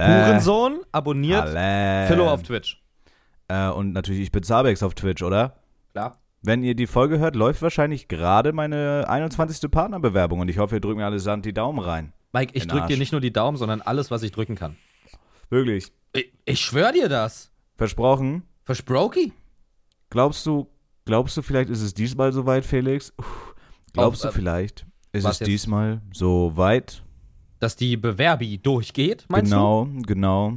Alle. Hurensohn, abonniert Alle. Philo auf Twitch. Äh, und natürlich, ich bin Zabex auf Twitch, oder? Klar. Wenn ihr die Folge hört, läuft wahrscheinlich gerade meine 21. Partnerbewerbung und ich hoffe, ihr drückt mir alle Sand die Daumen rein. Mike, ich In drück dir nicht nur die Daumen, sondern alles, was ich drücken kann. Wirklich. Ich, ich schwör dir das. Versprochen. Versproki? Glaubst du, glaubst du, vielleicht ist es diesmal soweit, Felix? Uff. Glaubst Auf, du äh, vielleicht, ist es jetzt? diesmal soweit? Dass die Bewerbi durchgeht, meinst genau, genau.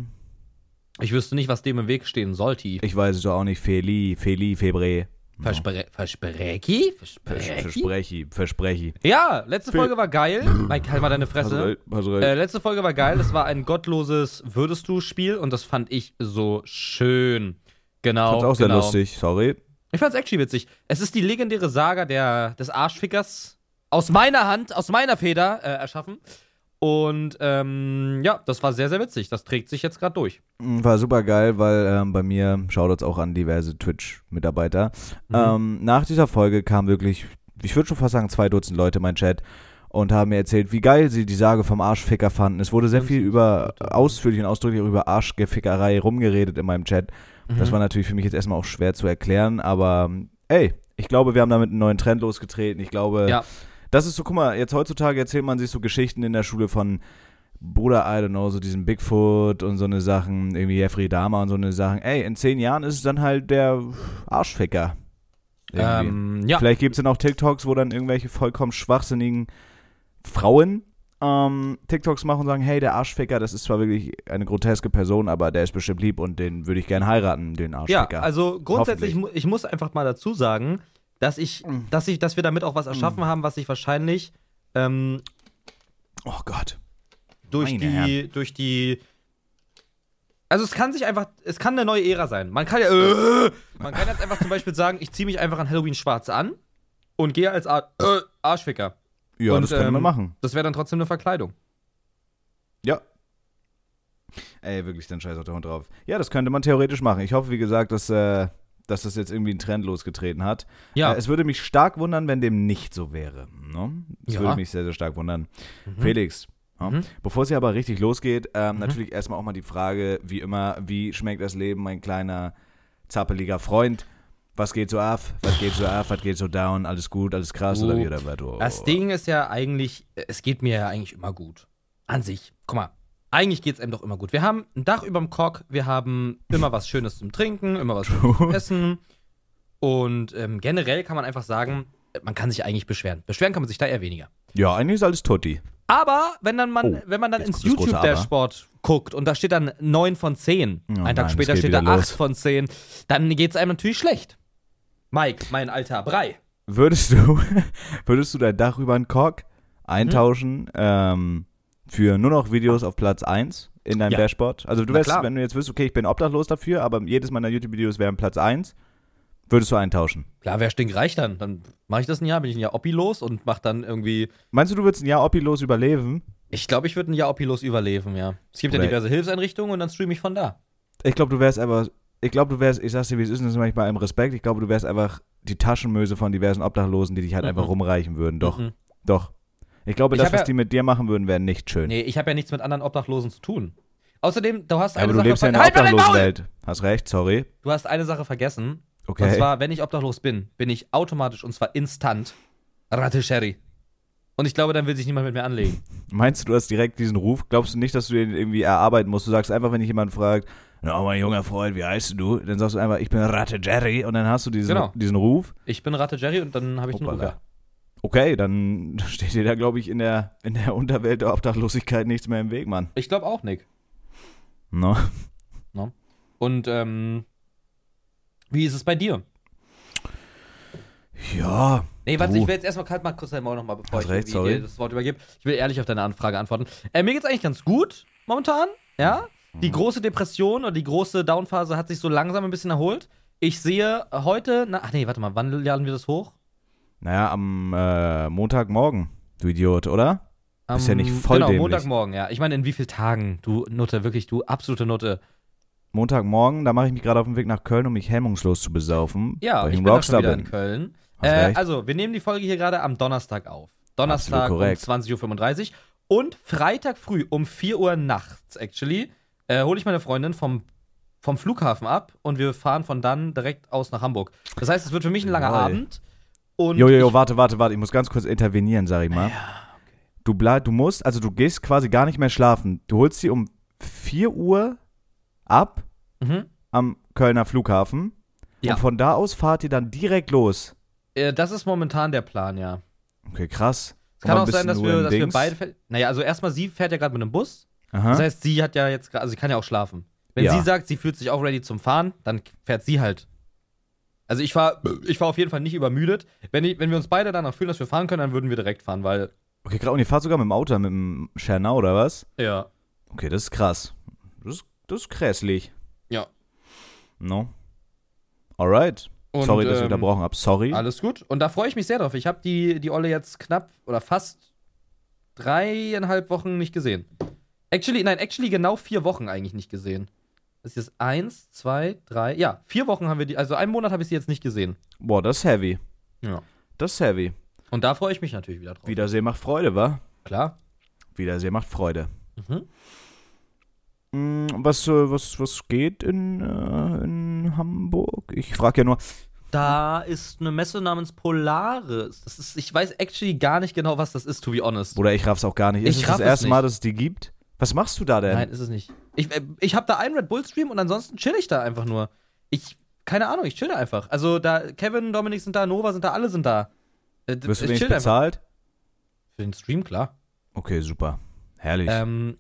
du? Ich wüsste nicht, was dem im Weg stehen sollte. Ich weiß es auch nicht. Feli, Feli, Febre. Verspre Versprechi? Vers- Versprechi? Versprechi, versprechi. Ja, letzte Fe- Folge war geil. Mike, halt mal deine Fresse. hast recht. Äh, letzte Folge war geil. Das war ein gottloses Würdest du Spiel und das fand ich so schön. Genau. Fand's auch sehr genau. lustig, sorry. Ich fand's actually witzig. Es ist die legendäre Saga der, des Arschfickers aus meiner Hand, aus meiner Feder äh, erschaffen. Und ähm, ja, das war sehr, sehr witzig. Das trägt sich jetzt gerade durch. War super geil, weil ähm, bei mir Shoutouts auch an diverse Twitch-Mitarbeiter. Mhm. Ähm, nach dieser Folge kamen wirklich, ich würde schon fast sagen, zwei Dutzend Leute in meinen Chat und haben mir erzählt, wie geil sie die Sage vom Arschficker fanden. Es wurde sehr viel über, ausführlich und ausdrücklich über Arschgefickerei rumgeredet in meinem Chat. Mhm. Das war natürlich für mich jetzt erstmal auch schwer zu erklären, aber ey, ich glaube, wir haben damit einen neuen Trend losgetreten. Ich glaube, Ja. Das ist so, guck mal, jetzt heutzutage erzählt man sich so Geschichten in der Schule von Bruder, I don't know, so diesen Bigfoot und so eine Sachen, irgendwie Jeffrey Dahmer und so eine Sachen. Ey, in zehn Jahren ist es dann halt der Arschficker. Ähm, ja. Vielleicht gibt es dann auch TikToks, wo dann irgendwelche vollkommen schwachsinnigen Frauen ähm, TikToks machen und sagen, hey, der Arschficker, das ist zwar wirklich eine groteske Person, aber der ist bestimmt lieb und den würde ich gern heiraten, den Ja, Arschficker. also grundsätzlich, ich muss einfach mal dazu sagen, dass ich, dass ich, dass wir damit auch was erschaffen haben, was sich wahrscheinlich ähm, oh Gott. durch Meine die, durch die. Also es kann sich einfach, es kann eine neue Ära sein. Man kann ja, äh, man kann jetzt einfach zum Beispiel sagen, ich ziehe mich einfach an Halloween schwarz an und gehe als Ar äh, Arschficker. Ja, Und, das könnte man ähm, machen. Das wäre dann trotzdem eine Verkleidung. Ja. Ey, wirklich, dann scheiß auf der Hund drauf. Ja, das könnte man theoretisch machen. Ich hoffe, wie gesagt, dass, äh, dass das jetzt irgendwie einen Trend losgetreten hat. Ja. Äh, es würde mich stark wundern, wenn dem nicht so wäre. Ne? Es Ja. würde mich sehr, sehr stark wundern. Mhm. Felix, ja, Mhm. bevor es hier aber richtig losgeht, ähm, Mhm. natürlich erstmal auch mal die Frage, wie immer, wie schmeckt das Leben, mein kleiner, zappeliger Freund? Was geht so ab? Was geht so ab? Was geht so down? Alles gut? Alles krass? Du, oder wie oder was? Oh. Das Ding ist ja eigentlich, es geht mir ja eigentlich immer gut. An sich. Guck mal, eigentlich geht es einem doch immer gut. Wir haben ein Dach überm Kock, wir haben immer was Schönes zum Trinken, immer was Schönes zum Essen. Und ähm, generell kann man einfach sagen, man kann sich eigentlich beschweren. Beschweren kann man sich da eher weniger. Ja, eigentlich ist alles Tutti. Aber wenn dann man, Oh, wenn man dann ins. YouTube-Dashboard guckt und da steht dann 9 von 10, Oh einen nein, Tag es später steht da wieder 8 los. von 10, dann geht es einem natürlich schlecht. Mike, mein alter Brei. Würdest du, würdest du dein Dach über den Kork eintauschen ähm, für nur noch Videos auf Platz 1 in deinem Ja. Dashboard? Also du wärst, wenn du jetzt wüsstest, okay, ich bin obdachlos dafür, aber jedes meiner YouTube-Videos wären Platz 1, würdest du eintauschen? Klar, wer stinkreich dann? Dann mache ich das ein Jahr, bin ich ein Jahr Oppi los und mach dann irgendwie. Meinst du, du würdest ein Jahr Oppi-los überleben? Ich glaube, ich würde ein Jahr Oppi los überleben, ja. Es gibt ja Oder- diverse Hilfseinrichtungen und dann streame ich von da. Ich glaube, du wärst aber, ich glaube, du wärst, ich sag's dir, wie es ist, und das mache ich bei allem Respekt, ich glaube, du wärst einfach die Taschenmöse von diversen Obdachlosen, die dich halt Mhm. einfach rumreichen würden. Doch, Mhm. doch. Ich glaube, Ich das, was ja- die mit dir machen würden, wäre nicht schön. Nee, ich habe ja nichts mit anderen Obdachlosen zu tun. Außerdem, du hast eine aber du Sache lebst ja in der Halt! Obdachlosenwelt. Hast recht, sorry. Du hast eine Sache vergessen. Okay. Und zwar, wenn ich obdachlos bin, bin ich automatisch und zwar instant Ratte Sherry. Und ich glaube, dann will sich niemand mit mir anlegen. Meinst du, du hast direkt diesen Ruf? Glaubst du nicht, dass du den irgendwie erarbeiten musst? Du sagst einfach, wenn dich jemand fragt, na, mein junger Freund, wie heißt du? Dann sagst du einfach, ich bin Ratte Jerry und dann hast du diesen, Genau. diesen Ruf. Ich bin Ratte Jerry und dann habe ich den Ruf. Ja. Okay, dann steht dir da, glaube ich, in der, in der Unterwelt der Obdachlosigkeit nichts mehr im Weg, Mann. Ich glaube auch, Nick. No? Und ähm, wie ist es bei dir? Ja. Nee, warte, Du. ich will jetzt erstmal kalt mal kurz dein Maul nochmal, bevor Hast ich recht, dir das Wort übergebe. Ich will ehrlich auf deine Anfrage antworten. Äh, mir geht's eigentlich ganz gut momentan, ja. Mhm. Die große Depression oder die große Downphase hat sich so langsam ein bisschen erholt. Ich sehe heute, na, ach nee, warte mal, wann laden wir das hoch? Naja, am äh, Montagmorgen, du Idiot, oder? Bist ja nicht voll Genau, dämlich. Montagmorgen, ja. Ich meine, in wie vielen Tagen, du Nutte, wirklich, du absolute Nutte. Montagmorgen, da mache ich mich gerade auf den Weg nach Köln, um mich hemmungslos zu besaufen. Ja, weil ich ich bin da schon Rockstar wieder bin. in Köln. Äh, also, wir nehmen die Folge hier gerade am Donnerstag auf. Donnerstag um korrekt. 20.35 Uhr und Freitag früh um 4 Uhr nachts, actually, äh, hole ich meine Freundin vom, vom Flughafen ab und wir fahren von dann direkt aus nach Hamburg. Das heißt, es wird für mich ein langer Jawohl. Abend. Und Jo, jo, jo, warte, warte, warte. Ich muss ganz kurz intervenieren, sag ich mal. Du bleib, du musst, also du gehst quasi gar nicht mehr schlafen. Du holst sie um 4 Uhr ab Mhm. am Kölner Flughafen. Ja. Und von da aus fahrt ihr dann direkt los. Äh, das ist momentan der Plan, ja. Okay, krass. Es kann auch sein, dass wir, dass wir beide. Naja, also erstmal, sie fährt ja gerade mit einem Bus. Aha. Das heißt, sie hat ja jetzt, also sie kann ja auch schlafen. Wenn Ja. sie sagt, sie fühlt sich auch ready zum Fahren, dann fährt sie halt. Also ich war, ich war auf jeden Fall nicht übermüdet. Wenn, ich, wenn wir uns beide danach fühlen, dass wir fahren können, dann würden wir direkt fahren, weil. okay, krass. Und ihr fahrt sogar mit dem Auto, mit dem Schernau oder was? Ja. Okay, das ist krass. Das ist, das ist grässlich. Ja. No. Alright. Und, Sorry, dass ich ähm, unterbrochen habe. Sorry. Alles gut. Und da freue ich mich sehr drauf. Ich habe die, die Olle jetzt knapp oder fast dreieinhalb Wochen nicht gesehen. Actually, nein, actually genau vier Wochen eigentlich nicht gesehen. Ist jetzt eins, zwei, drei, ja, vier Wochen haben wir die, also einen Monat habe ich sie jetzt nicht gesehen. Boah, das ist heavy. Ja. Das ist heavy. Und da freue ich mich natürlich wieder drauf. Wiedersehen macht Freude, wa? Klar. Wiedersehen macht Freude. Mhm. Mm, Was, äh, was, was geht in, äh, in Hamburg? Ich frage ja nur. Da ist eine Messe namens Polaris. Das ist, ich weiß actually gar nicht genau, was das ist, to be honest. Bruder, ich raff's auch gar nicht. Ist Ich es das es erste Mal, nicht. dass es die gibt? Was machst du da denn? Nein, ist es nicht. Ich, äh, ich habe da einen Red Bull Stream und ansonsten chill ich da einfach nur. Ich, keine Ahnung, ich chill da einfach. Also da, Kevin, Dominik sind da, Nova sind da, alle sind da. Äh, Wirst du ich chill einfach. bezahlt? Für den Stream, klar. Okay, super. Herrlich. Ähm,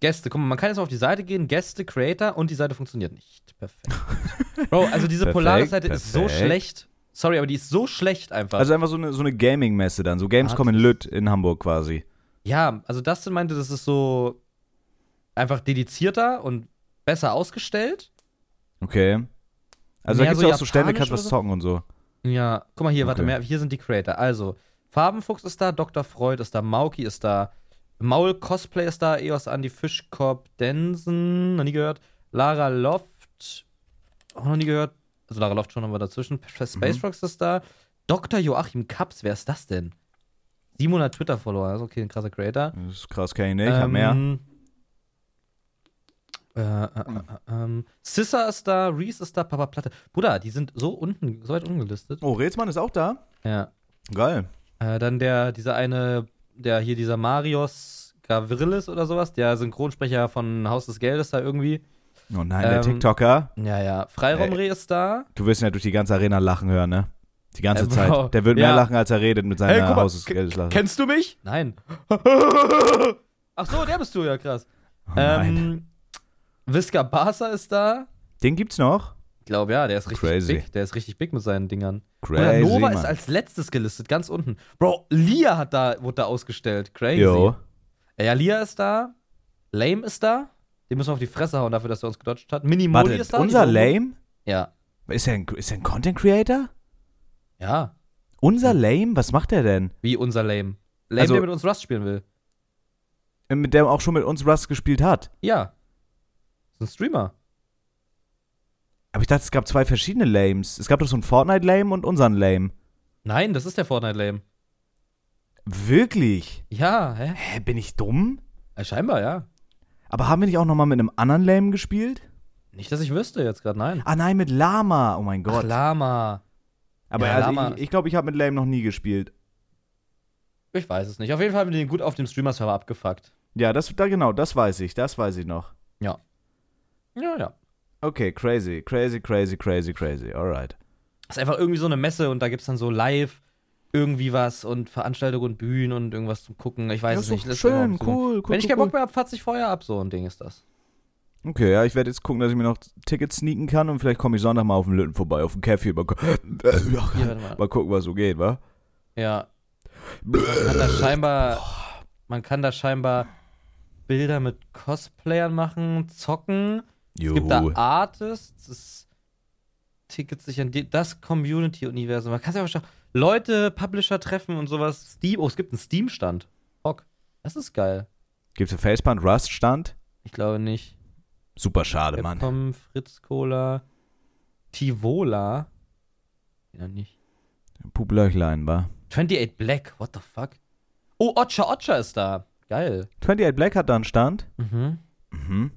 Gäste, guck mal, man kann jetzt auf die Seite gehen, Gäste, Creator und die Seite funktioniert nicht. Perfekt. Bro, also diese Polaris-Seite ist so schlecht. Sorry, aber die ist so schlecht einfach. also einfach so eine, so eine Gaming-Messe dann. So Gamescom in Artist. Lütt in Hamburg quasi. Ja, also Dustin meinte, das ist so einfach dedizierter und besser ausgestellt. Okay. Also Mehr da gibt's so ja auch so Stände, kannst was so? zocken und so. Ja, guck mal hier, warte, Okay. mehr, hier sind die Creator. Also, Farbenfuchs ist da, Dr. Freud ist da, Mauki ist da, Maul Cosplay ist da, Eos Andy Fischkorb Densen, noch nie gehört, Lara Loft, auch noch nie gehört. Also Lara Loft schon haben wir dazwischen. Space Mhm. Rocks ist da, Dr. Joachim Kaps, wer ist das denn? 700 Twitter-Follower, also okay, ein krasser Creator. Das ist krass, kenn ich nicht. Ich hab mehr. Ähm, Äh, äh, äh, äh, ähm, Sissa ist da, Reese ist da, Papa Platte. Bruder, die sind so unten, so weit ungelistet. Oh, Rätsmann ist auch da? Ja. Geil. Äh, dann der, dieser eine, der hier, dieser Marios Gavrilis oder sowas, der Synchronsprecher von Haus des Geldes da irgendwie. Oh nein, der Ähm, TikToker. Ja, ja. Freiraumreh ist da. Du wirst ihn ja durch die ganze Arena lachen hören, ne? Die ganze Äh, Bro. Zeit. Der wird mehr Ja. lachen, als er redet mit seiner Hey, guck mal. Kennst du mich? Nein. Ach so, der bist du ja krass. Oh nein. ähm, Visca Barca ist da. Den gibt's noch? Ich glaube, ja, der ist richtig Crazy. big. Der ist richtig big mit seinen Dingern. Crazy, Oder Nova Mann. ist als letztes gelistet, ganz unten. Bro, Lia hat da, wurde da ausgestellt. Crazy. Jo. Ja, Lia ist da. Lame ist da. Den müssen wir auf die Fresse hauen dafür, dass er uns gedodged hat. Minimoli Warte, ist da. unser die. Lame? Ja. Ist er, ein, ist er ein Content Creator? Ja. Unser Lame? Was macht er denn? Wie unser Lame. Lame, Also- der mit uns Rust spielen will. Äh, Mit der auch schon mit uns Rust gespielt hat. Ja. Ist ein Streamer. Aber ich dachte, es gab zwei verschiedene Lames. Es gab doch so einen Fortnite-Lame und unseren Lame. Nein, das ist der Fortnite Lame. Wirklich? Ja, hä? Hä, bin ich dumm? Äh, scheinbar, ja. Aber haben wir nicht auch nochmal mit einem anderen Lame gespielt? Nicht, dass ich wüsste jetzt gerade, nein. Ah nein, mit Lama. Oh mein Ach, Gott. Lama. Aber Ja, also Lama. ich glaube, ich, glaub, ich habe mit Lame noch nie gespielt. Ich weiß es nicht. Auf jeden Fall haben wir den gut auf dem Streamer-Server abgefuckt. Ja, das, da genau, das weiß ich. Das weiß ich noch. Ja, ja. Okay, crazy, crazy, crazy, crazy, crazy. Alright. Das ist einfach irgendwie so eine Messe und da gibt es dann so live irgendwie was und Veranstaltungen und Bühnen und irgendwas zum Gucken. Ich weiß Ja, es nicht. schön, cool, cool, Wenn ich cool, keinen Bock mehr habe, fatze ich vorher ab. So ein Ding ist das. Okay, ja, ich werde jetzt gucken, dass ich mir noch Tickets sneaken kann und vielleicht komme ich Sonntag mal auf den Lütten vorbei, auf den Café. Mal, Hier, mal. mal gucken, was so geht, wa? Ja. Man kann da scheinbar, man kann da scheinbar Bilder mit Cosplayern machen, zocken. Es gibt da Artists, es Tickets sich an die, das Community-Universum. Man kann sich einfach schon Leute, Publisher treffen und sowas. Steam, oh, es gibt einen Steam-Stand. Bock. Das ist geil. Gibt's einen Facepound Rust Stand? Ich glaube nicht. Super schade, Mann. Capcom, Fritz Cola, Tivola. Ja, nicht. Publöchlein, wa? 28 Black, what the fuck? Oh, Ocha Ocha ist da. Geil. 28 Black hat da einen Stand. Mhm. Mhm.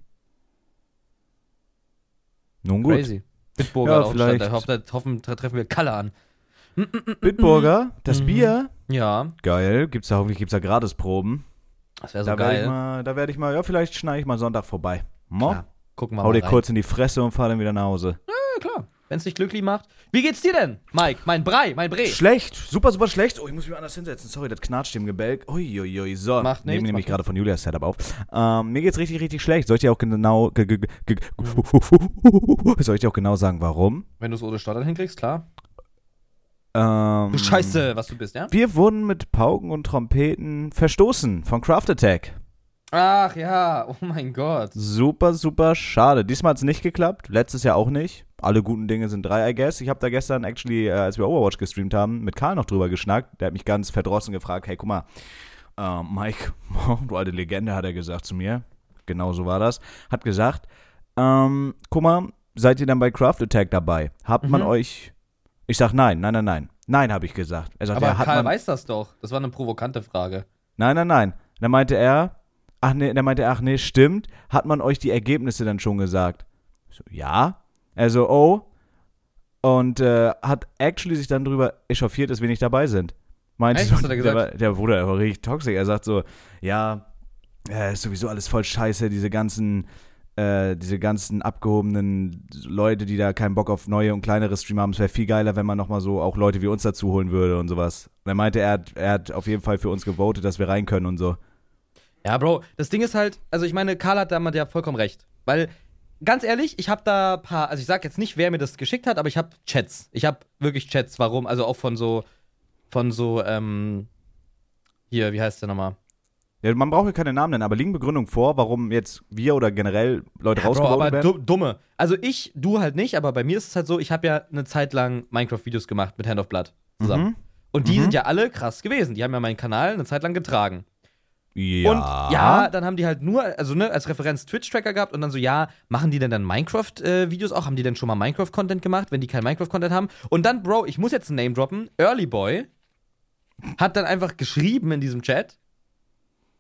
Nun gut. Crazy. Bitburger Ja, vielleicht. Da hoffen, da hoffen, treffen wir Kalle an. Bitburger, das Mhm. Bier. Ja, Geil. Gibt's da hoffentlich gibt's da Gratisproben. das wäre so da ich geil. mal, da werde ich mal, ja, vielleicht schneide ich mal Sonntag vorbei. Mo? Klar, gucken wir Hau mal dir rein. kurz in die Fresse und fahr dann wieder nach Hause. Ja, klar. Wenn es dich glücklich macht. Wie geht's dir denn, Mike? Mein Brei, mein Bre. Schlecht, super, super schlecht. Oh, ich muss mich anders hinsetzen. Sorry, das knatscht im Gebälk. Uiuiui, so. Macht Nehmen nichts, nämlich macht gerade von Julias Setup auf. Ähm, mir geht's richtig, richtig schlecht. Soll ich dir auch genau, ge- ge- ge- soll ich dir auch genau sagen, warum? Wenn du es ohne Stottern hinkriegst, klar. Ähm, Du Scheiße, was du bist, ja? Wir wurden mit Pauken und Trompeten verstoßen von Craft Attack. Ach ja, oh mein Gott. Super, super schade. Diesmal hat's nicht geklappt. Letztes Jahr auch nicht. Alle guten Dinge sind drei, I guess. Ich habe da gestern actually, äh, als wir Overwatch gestreamt haben, mit Karl noch drüber geschnackt. Der hat mich ganz verdrossen gefragt, hey, guck mal, äh, Mike, du alte Legende, hat er gesagt zu mir. Genau so war das. Hat gesagt, ähm, guck mal, seid ihr dann bei Craft Attack dabei? Hat man Mhm. euch... Ich sag nein, nein, nein, nein. Nein, habe ich gesagt. Er sagt, Aber ja, hat Karl man... weiß das doch. Das war eine provokante Frage. Nein, nein, nein. Dann meinte er, ach nee, dann meinte er, ach nee, stimmt. Hat man euch die Ergebnisse dann schon gesagt? So, ja. Er so, oh. Und äh, hat actually sich dann drüber echauffiert, dass wir nicht dabei sind. Meinte Echt? so, Was hat er gesagt? Der, war- der Bruder, der war richtig toxisch. Er sagt so, ja, äh, ist sowieso alles voll scheiße, diese ganzen, äh, diese ganzen abgehobenen Leute, die da keinen Bock auf neue und kleinere Streamer haben. Es wäre viel geiler, wenn man nochmal so auch Leute wie uns dazu holen würde und sowas. Und er meinte, er hat, er hat auf jeden Fall für uns gewotet, dass wir rein können und so. Ja, Bro, das Ding ist halt, also ich meine, Karl hat da mal ja vollkommen recht. Weil, ganz ehrlich, ich habe da paar, also ich sag jetzt nicht, wer mir das geschickt hat, aber ich habe Chats. Ich habe wirklich Chats, warum, also auch von so, von so, ähm, hier, wie heißt der nochmal? Ja, man braucht ja keine Namen nennen, aber liegen Begründungen vor, warum jetzt wir oder generell Leute Bro, rausgeworfen aber werden? du, dumme. Also ich, du halt nicht, aber bei mir ist es halt so, ich habe ja eine Zeit lang Minecraft-Videos gemacht mit Hand of Blood zusammen. Mhm. Und die Mhm. sind ja alle krass gewesen. Die haben ja meinen Kanal eine Zeit lang getragen. Ja. Und ja, dann haben die halt nur, also ne, als Referenz Twitch-Tracker gehabt und dann so, ja, machen die denn dann Minecraft-Videos auch? Haben die denn schon mal Minecraft-Content gemacht, wenn die kein Minecraft-Content haben? Und dann, Bro, ich muss jetzt ein Name droppen, Early Boy hat dann einfach geschrieben in diesem Chat,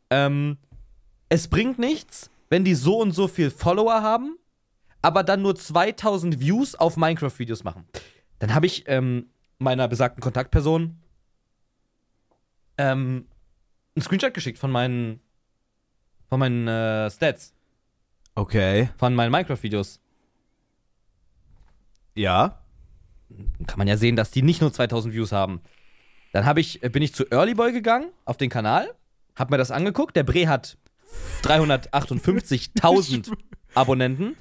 ähm, es bringt nichts, wenn die so und so viel Follower haben, aber dann nur 2000 Views auf Minecraft-Videos machen. Dann habe ich ähm, meiner besagten Kontaktperson ähm, einen Screenshot geschickt von meinen von meinen äh, Stats, Okay. von meinen Minecraft-Videos. Ja. Kann man ja sehen, dass die nicht nur 2000 Views haben. Dann hab ich, äh, bin ich zu Early Boy gegangen auf den Kanal, hab mir das angeguckt. Der Bre hat 358.000 Abonnenten.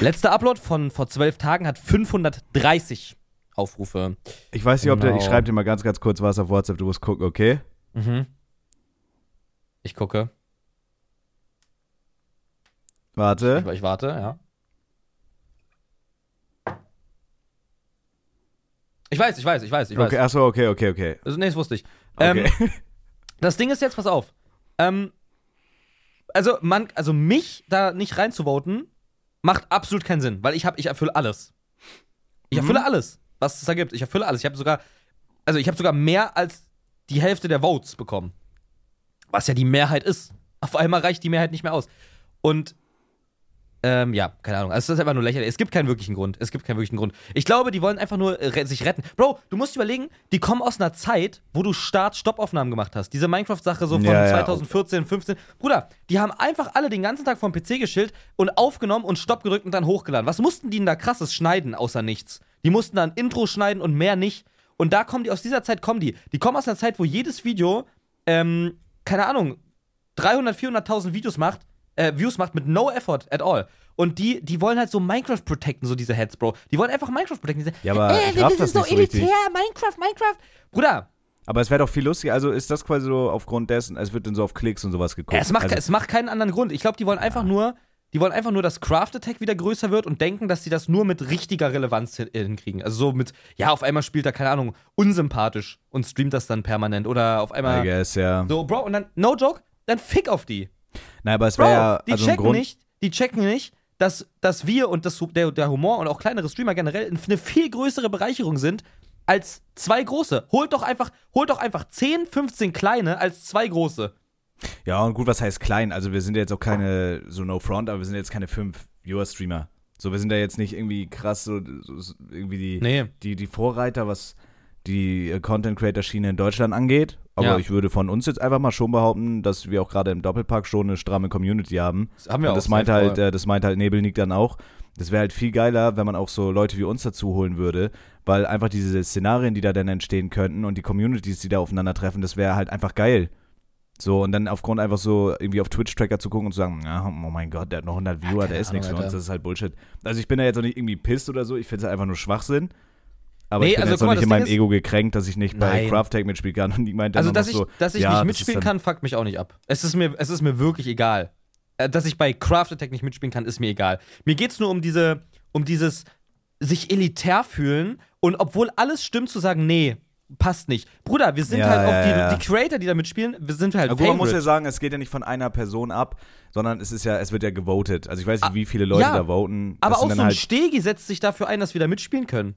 Letzter Upload von vor zwölf Tagen hat 530 Aufrufe. Ich weiß nicht, ob der. Ich Genau. schreibe dir mal ganz, ganz kurz was auf WhatsApp. Du musst gucken, okay? Mhm. Ich gucke. Warte. Ich, ich warte, ja. Ich weiß, ich weiß, ich weiß, ich weiß. Okay, achso, okay, okay, okay. Also, nee, das wusste ich. Okay. Ähm, das Ding ist jetzt, pass auf. Ähm, also, man, also mich da nicht reinzuvoten, macht absolut keinen Sinn, weil ich habe, ich erfülle alles. Ich Mhm. erfülle alles, was es da gibt. Ich erfülle alles. Ich habe sogar, also ich habe sogar mehr als die Hälfte der Votes bekommen. Was ja die Mehrheit ist. Auf einmal reicht die Mehrheit nicht mehr aus. Und ähm, ja, keine Ahnung. Also, das ist einfach nur lächerlich. Es gibt keinen wirklichen Grund. Es gibt keinen wirklichen Grund. Ich glaube, die wollen einfach nur äh, re sich retten. Bro, du musst überlegen, die kommen aus einer Zeit, wo du Start-Stopp-Aufnahmen gemacht hast. Diese Minecraft-Sache so von Ja, ja. 2014, 15. Bruder, die haben einfach alle den ganzen Tag vom PC geschillt und aufgenommen und Stopp gedrückt und dann hochgeladen. Was mussten die denn da krasses schneiden, außer nichts? Die mussten dann Intro schneiden und mehr nicht. Und da kommen die, aus dieser Zeit kommen die. Die kommen aus einer Zeit, wo jedes Video, ähm, keine Ahnung, 300, 400.000 Videos macht, äh, Views macht mit no effort at all. Und die, die wollen halt so Minecraft protecten, so diese Heads, Bro. Die wollen einfach Minecraft protecten. Diese, Ja, aber raff das nicht so richtig. Minecraft, Minecraft. Bruder, Aber es wäre doch viel lustiger. Also ist das quasi so aufgrund dessen, es wird dann so auf Klicks und sowas geguckt. es macht, also, es macht keinen anderen Grund. Ich glaube, die wollen einfach nur, die wollen einfach nur, dass Craft Attack wieder größer wird und denken, dass sie das nur mit richtiger Relevanz hin- hinkriegen. Also so mit, ja, auf einmal spielt er, keine Ahnung, unsympathisch und streamt das dann permanent. Oder auf I einmal. guess, ja. So, Bro, und dann, no joke, dann fick auf die. Nein, aber es wäre ja die also checken Grund. nicht, die checken nicht, dass, dass wir und das, der, der Humor und auch kleinere Streamer generell eine viel größere Bereicherung sind als zwei große. Holt doch einfach, holt doch einfach 10, 15 kleine als zwei große. Ja, und gut, was heißt klein? Also wir sind jetzt auch keine, so no front, aber wir sind jetzt keine fünf Viewer-Streamer. So, wir sind da jetzt nicht irgendwie krass, so, so irgendwie die, Nee. die, die Vorreiter, was die äh, Content Creator Schiene in Deutschland angeht. Aber Ja. ich würde von uns jetzt einfach mal schon behaupten, dass wir auch gerade im Doppelpack schon eine stramme Community haben. Das haben wir Und auch. das meint safe, halt, äh, das meint halt Nebelnik dann auch. Das wäre halt viel geiler, wenn man auch so Leute wie uns dazu holen würde, weil einfach diese Szenarien, die da dann entstehen könnten und die Communities, die da aufeinandertreffen, das wäre halt einfach geil. So, und dann aufgrund einfach so irgendwie auf Twitch-Tracker zu gucken und zu sagen, ja, oh mein Gott, der hat noch 100 Viewer, keine der ist nichts für uns, das ist halt Bullshit. Also ich bin da jetzt auch nicht irgendwie pisst oder so, ich finde es halt einfach nur Schwachsinn. Aber Nee, ich bin also jetzt auch mal, nicht in meinem Ego gekränkt, dass ich nicht bei Nein. Craftag mitspielen kann. Und die meinte Also, dass ich, so, dass ich ja, nicht mitspielen kann, fuckt mich auch nicht ab. Es ist mir, es ist mir wirklich egal. Äh, Dass ich bei Craft Attack nicht mitspielen kann, ist mir egal. Mir geht's nur um diese, um dieses sich elitär fühlen und obwohl alles stimmt, zu sagen, nee, passt nicht. Bruder, wir sind Ja, halt auch die, ja. die Creator, die da mitspielen, wir sind halt Aber man muss ja sagen, es geht ja nicht von einer Person ab, sondern es ist ja, es wird ja gewotet. Also ich weiß nicht, Ah, wie viele Leute ja, da voten. Aber Das auch sind so ein halt, Stegi setzt sich dafür ein, dass wir da mitspielen können.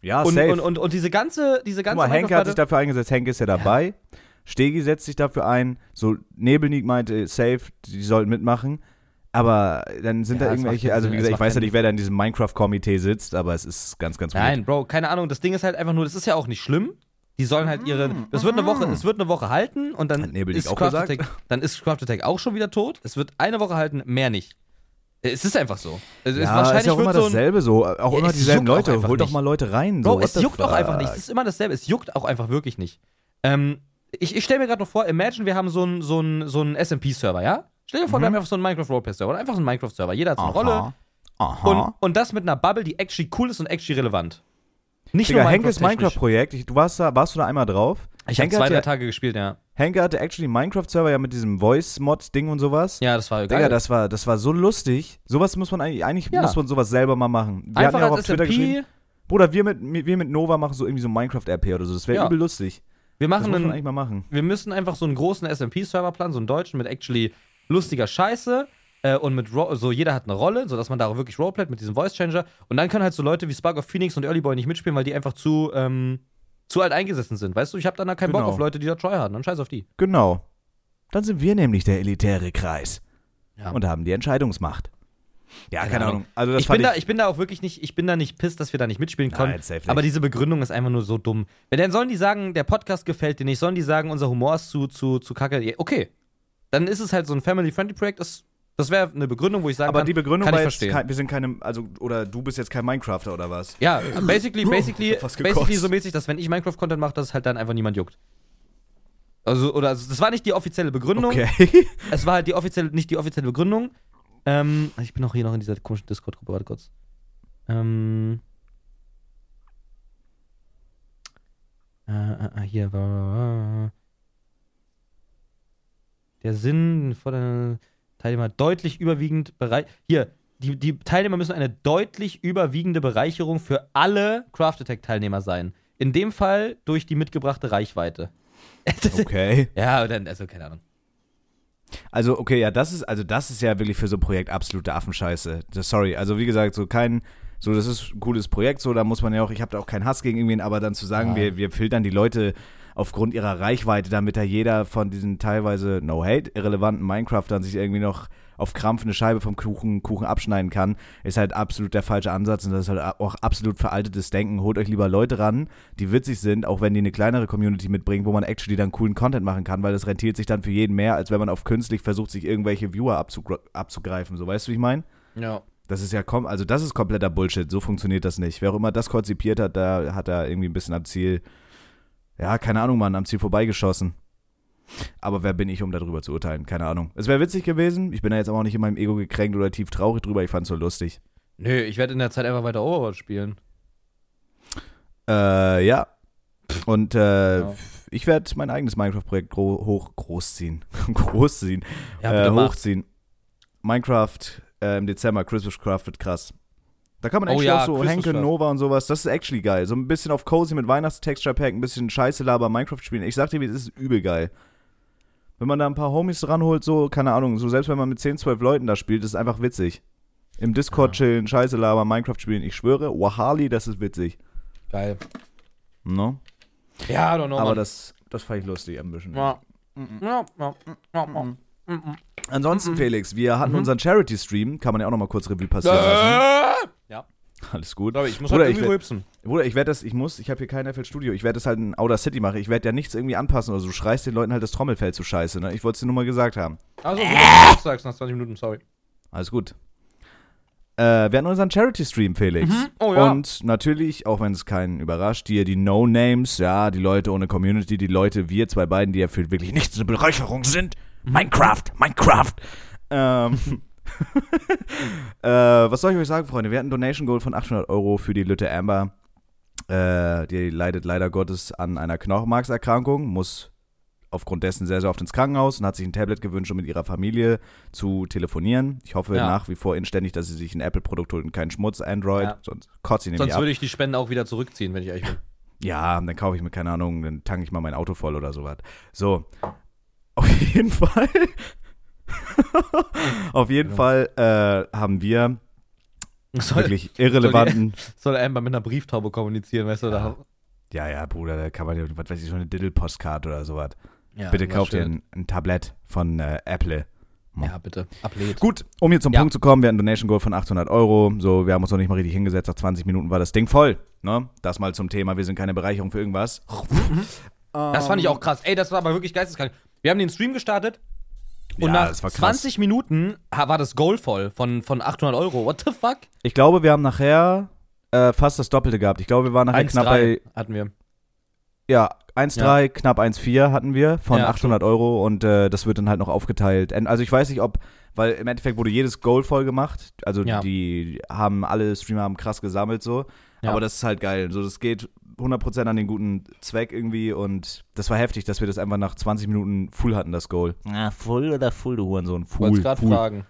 ja, Und, safe. und, und, und diese ganze, diese Guck ganze mal, Henke hat sich dafür eingesetzt, Henke ist ja dabei. Stegi setzt sich dafür ein, so Nebelnik meinte, safe, die sollten mitmachen. Aber dann sind Ja, da irgendwelche, also wie gesagt, ich weiß ja nicht, wer da in diesem Minecraft-Komitee sitzt, aber es ist ganz, ganz weird. Nein, Bro, keine Ahnung. Das Ding ist halt einfach nur, das ist ja auch nicht schlimm. Die sollen halt ihre. Das wird eine Woche, es wird eine Woche halten und dann Nebelnik ist auch Craft gesagt? Attack, dann ist Craft Attack auch schon wieder tot. Es wird eine Woche halten, mehr nicht. Es ist einfach so. Es ist Ja, wahrscheinlich ist ja auch immer so ein, dasselbe so. Auch Ja, immer es dieselben auch Leute. Holt doch mal Leute rein. Bro, so, what es juckt auch fuck? einfach nicht. Es ist immer dasselbe. Es juckt auch einfach wirklich nicht. Ähm, ich ich stelle mir gerade noch vor, imagine, wir haben so einen so so einen SMP-Server, ja? Stell dir vor, wir haben einfach so einen Minecraft-Roleplay-Server oder einfach so einen Minecraft-Server. Jeder hat so eine Rolle. Mhm. Aha. Aha. Und, und das mit einer Bubble, die actually cool ist und actually relevant. Nicht Digga, nur Henkes. Minecraft-Projekt, du warst da, warst du da einmal drauf? Ich habe zwei, drei Tage gespielt, ja. Henke hatte actually einen Minecraft-Server ja mit diesem Voice-Mod-Ding und sowas. Ja, das war geil. Digga, das war, das war so lustig. Sowas muss man eigentlich, eigentlich Ja. muss man sowas selber mal machen. Wir Einfach hatten ja auch auf als Twitter geschrieben, SMP. Bruder, wir mit, wir mit Nova machen so irgendwie so Minecraft-RP oder so. Das wäre Ja. übel lustig. Wir Das machen muss man einen, eigentlich mal machen. wir müssen einfach so einen großen SMP-Server planen, so einen deutschen mit actually lustiger Scheiße äh, und mit Ro so jeder hat eine Rolle, sodass man da auch wirklich Roleplayt mit diesem Voice Changer und dann können halt so Leute wie Spark of Phoenix und Early Boy nicht mitspielen, weil die einfach zu ähm, zu alt eingesessen sind. Weißt du, ich habe dann da keinen Bock Genau. auf Leute, die da Try haben. Dann scheiß auf die. Genau. Dann sind wir nämlich der elitäre Kreis Ja. und haben die Entscheidungsmacht. Ja, keine, Keine Ahnung. Ahnung. Also das ich, bin da, ich bin da auch wirklich nicht, ich bin da nicht pisst, dass wir da nicht mitspielen konnten. Nein, aber diese Begründung ist einfach nur so dumm. Wenn dann sollen die sagen, der Podcast gefällt dir nicht, sollen die sagen, unser Humor ist zu, zu, zu kacke. Okay. Dann ist es halt so ein Family-Friendly-Projekt. Das, das wäre eine Begründung, wo ich sagen aber kann, die Begründung kann ich war jetzt, verstehen. kein, wir sind keine, also, oder du bist jetzt kein Minecrafter oder was? Ja, basically, basically, basically so mäßig, dass wenn ich Minecraft-Content mache, dass es halt dann einfach niemand juckt. Also, oder, also, das war nicht die offizielle Begründung. Okay. Es war halt die offizielle, nicht die offizielle Begründung. Ähm, ich bin auch hier noch in dieser komischen Discord-Gruppe, warte kurz. Ähm. Äh, äh, äh, hier war. Der Sinn vor der Teilnehmer deutlich überwiegend bereit. Hier, die, die Teilnehmer müssen eine deutlich überwiegende Bereicherung für alle Craft Attack-Teilnehmer sein. In dem Fall durch die mitgebrachte Reichweite. Okay. ja, dann, also keine Ahnung. Also, okay, ja, das ist, also das ist ja wirklich für so ein Projekt absolute Affenscheiße. Das, sorry, also wie gesagt, so kein, so das ist ein cooles Projekt, so da muss man ja auch, ich habe da auch keinen Hass gegen irgendwen, aber dann zu sagen, Ja. wir, wir filtern die Leute aufgrund ihrer Reichweite, damit da jeder von diesen teilweise no-hate irrelevanten Minecraftern sich irgendwie noch auf Krampf eine Scheibe vom Kuchen, Kuchen abschneiden kann, ist halt absolut der falsche Ansatz und das ist halt auch absolut veraltetes Denken. Holt euch lieber Leute ran, die witzig sind, auch wenn die eine kleinere Community mitbringen, wo man actually dann coolen Content machen kann, weil das rentiert sich dann für jeden mehr, als wenn man auf künstlich versucht, sich irgendwelche Viewer abzugr- abzugreifen. So, weißt du, wie ich meine? Ja. Das ist ja, kom also das ist kompletter Bullshit. So funktioniert das nicht. Wer auch immer das konzipiert hat, da hat er irgendwie ein bisschen am Ziel, ja, keine Ahnung, Mann, am Ziel vorbeigeschossen. Aber wer bin ich, um darüber zu urteilen? Keine Ahnung. Es wäre witzig gewesen. Ich bin da jetzt aber auch nicht in meinem Ego gekränkt oder tief traurig drüber. Ich fand's so lustig. Nö, ich werde in der Zeit einfach weiter Overwatch spielen. Äh, ja. Und äh, Ja. ich werde mein eigenes Minecraft-Projekt gro hoch großziehen. großziehen. Ja, äh, hochziehen. Minecraft äh, im Dezember, Christmas Craft wird krass. Da kann man Oh actually ja, auch so Christmas Henke, Craft. Nova und sowas, das ist actually geil. So ein bisschen auf Cozy mit Weihnachtstexture Pack, ein bisschen Scheiße laber Minecraft spielen. Ich sag dir, das ist übel geil. Wenn man da ein paar Homies ranholt, so, keine Ahnung, so selbst wenn man mit 10, 12 Leuten da spielt, ist es einfach witzig. Im Discord Ja. chillen, Scheiße laber, Minecraft spielen, ich schwöre, Wahali, das ist witzig. Geil. No? Ja, I don't know. Aber das, das fand ich lustig ein bisschen. Ja. Ja. Ansonsten, Felix, wir hatten Mhm. unseren Charity-Stream, kann man ja auch nochmal kurz Revue passieren lassen. Ja. Alles gut. Glaube ich, ich muss Bruder, halt ich irgendwie werd- rülpsen. Bruder, ich werde das, ich muss, ich habe hier kein FL Studio, ich werde das halt in Outer City machen. Ich werde ja nichts irgendwie anpassen oder so. Du schreist den Leuten halt das Trommelfell zu scheiße, ne? Ich wollte es dir nur mal gesagt haben. Also, du sagst nach 20 Minuten, sorry. Alles gut. Äh, wir hatten unseren Charity-Stream, Felix. Mhm. Oh ja. Und natürlich, auch wenn es keinen überrascht, hier die No-Names, ja, die Leute ohne Community, die Leute, wir zwei beiden, die ja für wirklich nichts eine Bereicherung sind. Minecraft, Minecraft. Ähm, äh, was soll ich euch sagen, Freunde? Wir hatten Donation Goal von 800 Euro für die Lütte Amber. Äh, die leidet leider Gottes an einer Knochenmarkserkrankung, muss aufgrund dessen sehr, sehr oft ins Krankenhaus und hat sich ein Tablet gewünscht, um mit ihrer Familie zu telefonieren. Ich hoffe Ja. nach wie vor inständig, dass sie sich ein Apple-Produkt holt und keinen Schmutz Android, Ja. sonst kotzt sie nämlich Sonst ab. würde ich die Spende auch wieder zurückziehen, wenn ich ehrlich bin. Ja, dann kaufe ich mir, keine Ahnung, dann tanke ich mal mein Auto voll oder sowas. So, auf jeden Fall, auf jeden Ja. Fall äh, haben wir Soll, wirklich irrelevanten, soll Amber mit einer Brieftaube kommunizieren, weißt du? Da, ja, ja, Bruder, da kann man ja, was weiß ich, so eine Diddle-Postkarte oder sowas. ja, Bitte kauft dir ein, ein Tablett von äh, Apple. Ja, bitte. Ablehnt. Gut, um hier zum Ja. Punkt zu kommen, wir hatten Donation Goal von 800 Euro. So, wir haben uns noch nicht mal richtig hingesetzt. Nach 20 Minuten war das Ding voll. Ne? Das mal zum Thema. Wir sind keine Bereicherung für irgendwas. Das fand ich auch krass. Ey, das war aber wirklich geisteskrank. Wir haben den Stream gestartet und Ja, nach das war krass. 20 Minuten war das Goal voll von, von 800 Euro. What the fuck? Ich glaube, wir haben nachher äh, fast das Doppelte gehabt. Ich glaube, wir waren nachher knapp 1,3 bei hatten wir. ja, 1,3, knapp 1,4 hatten wir von Ja, 800 Euro und äh, das wird dann halt noch aufgeteilt. Also ich weiß nicht, ob, weil im Endeffekt wurde jedes Goal voll gemacht. Also Ja. die haben, alle Streamer haben krass gesammelt so. Ja. Aber das ist halt geil. So, das geht 100% an den guten Zweck irgendwie und das war heftig, dass wir das einfach nach 20 Minuten full hatten, das Goal. Ja, full oder full, du Hurensohn? Ich wollte Full, gerade full. fragen.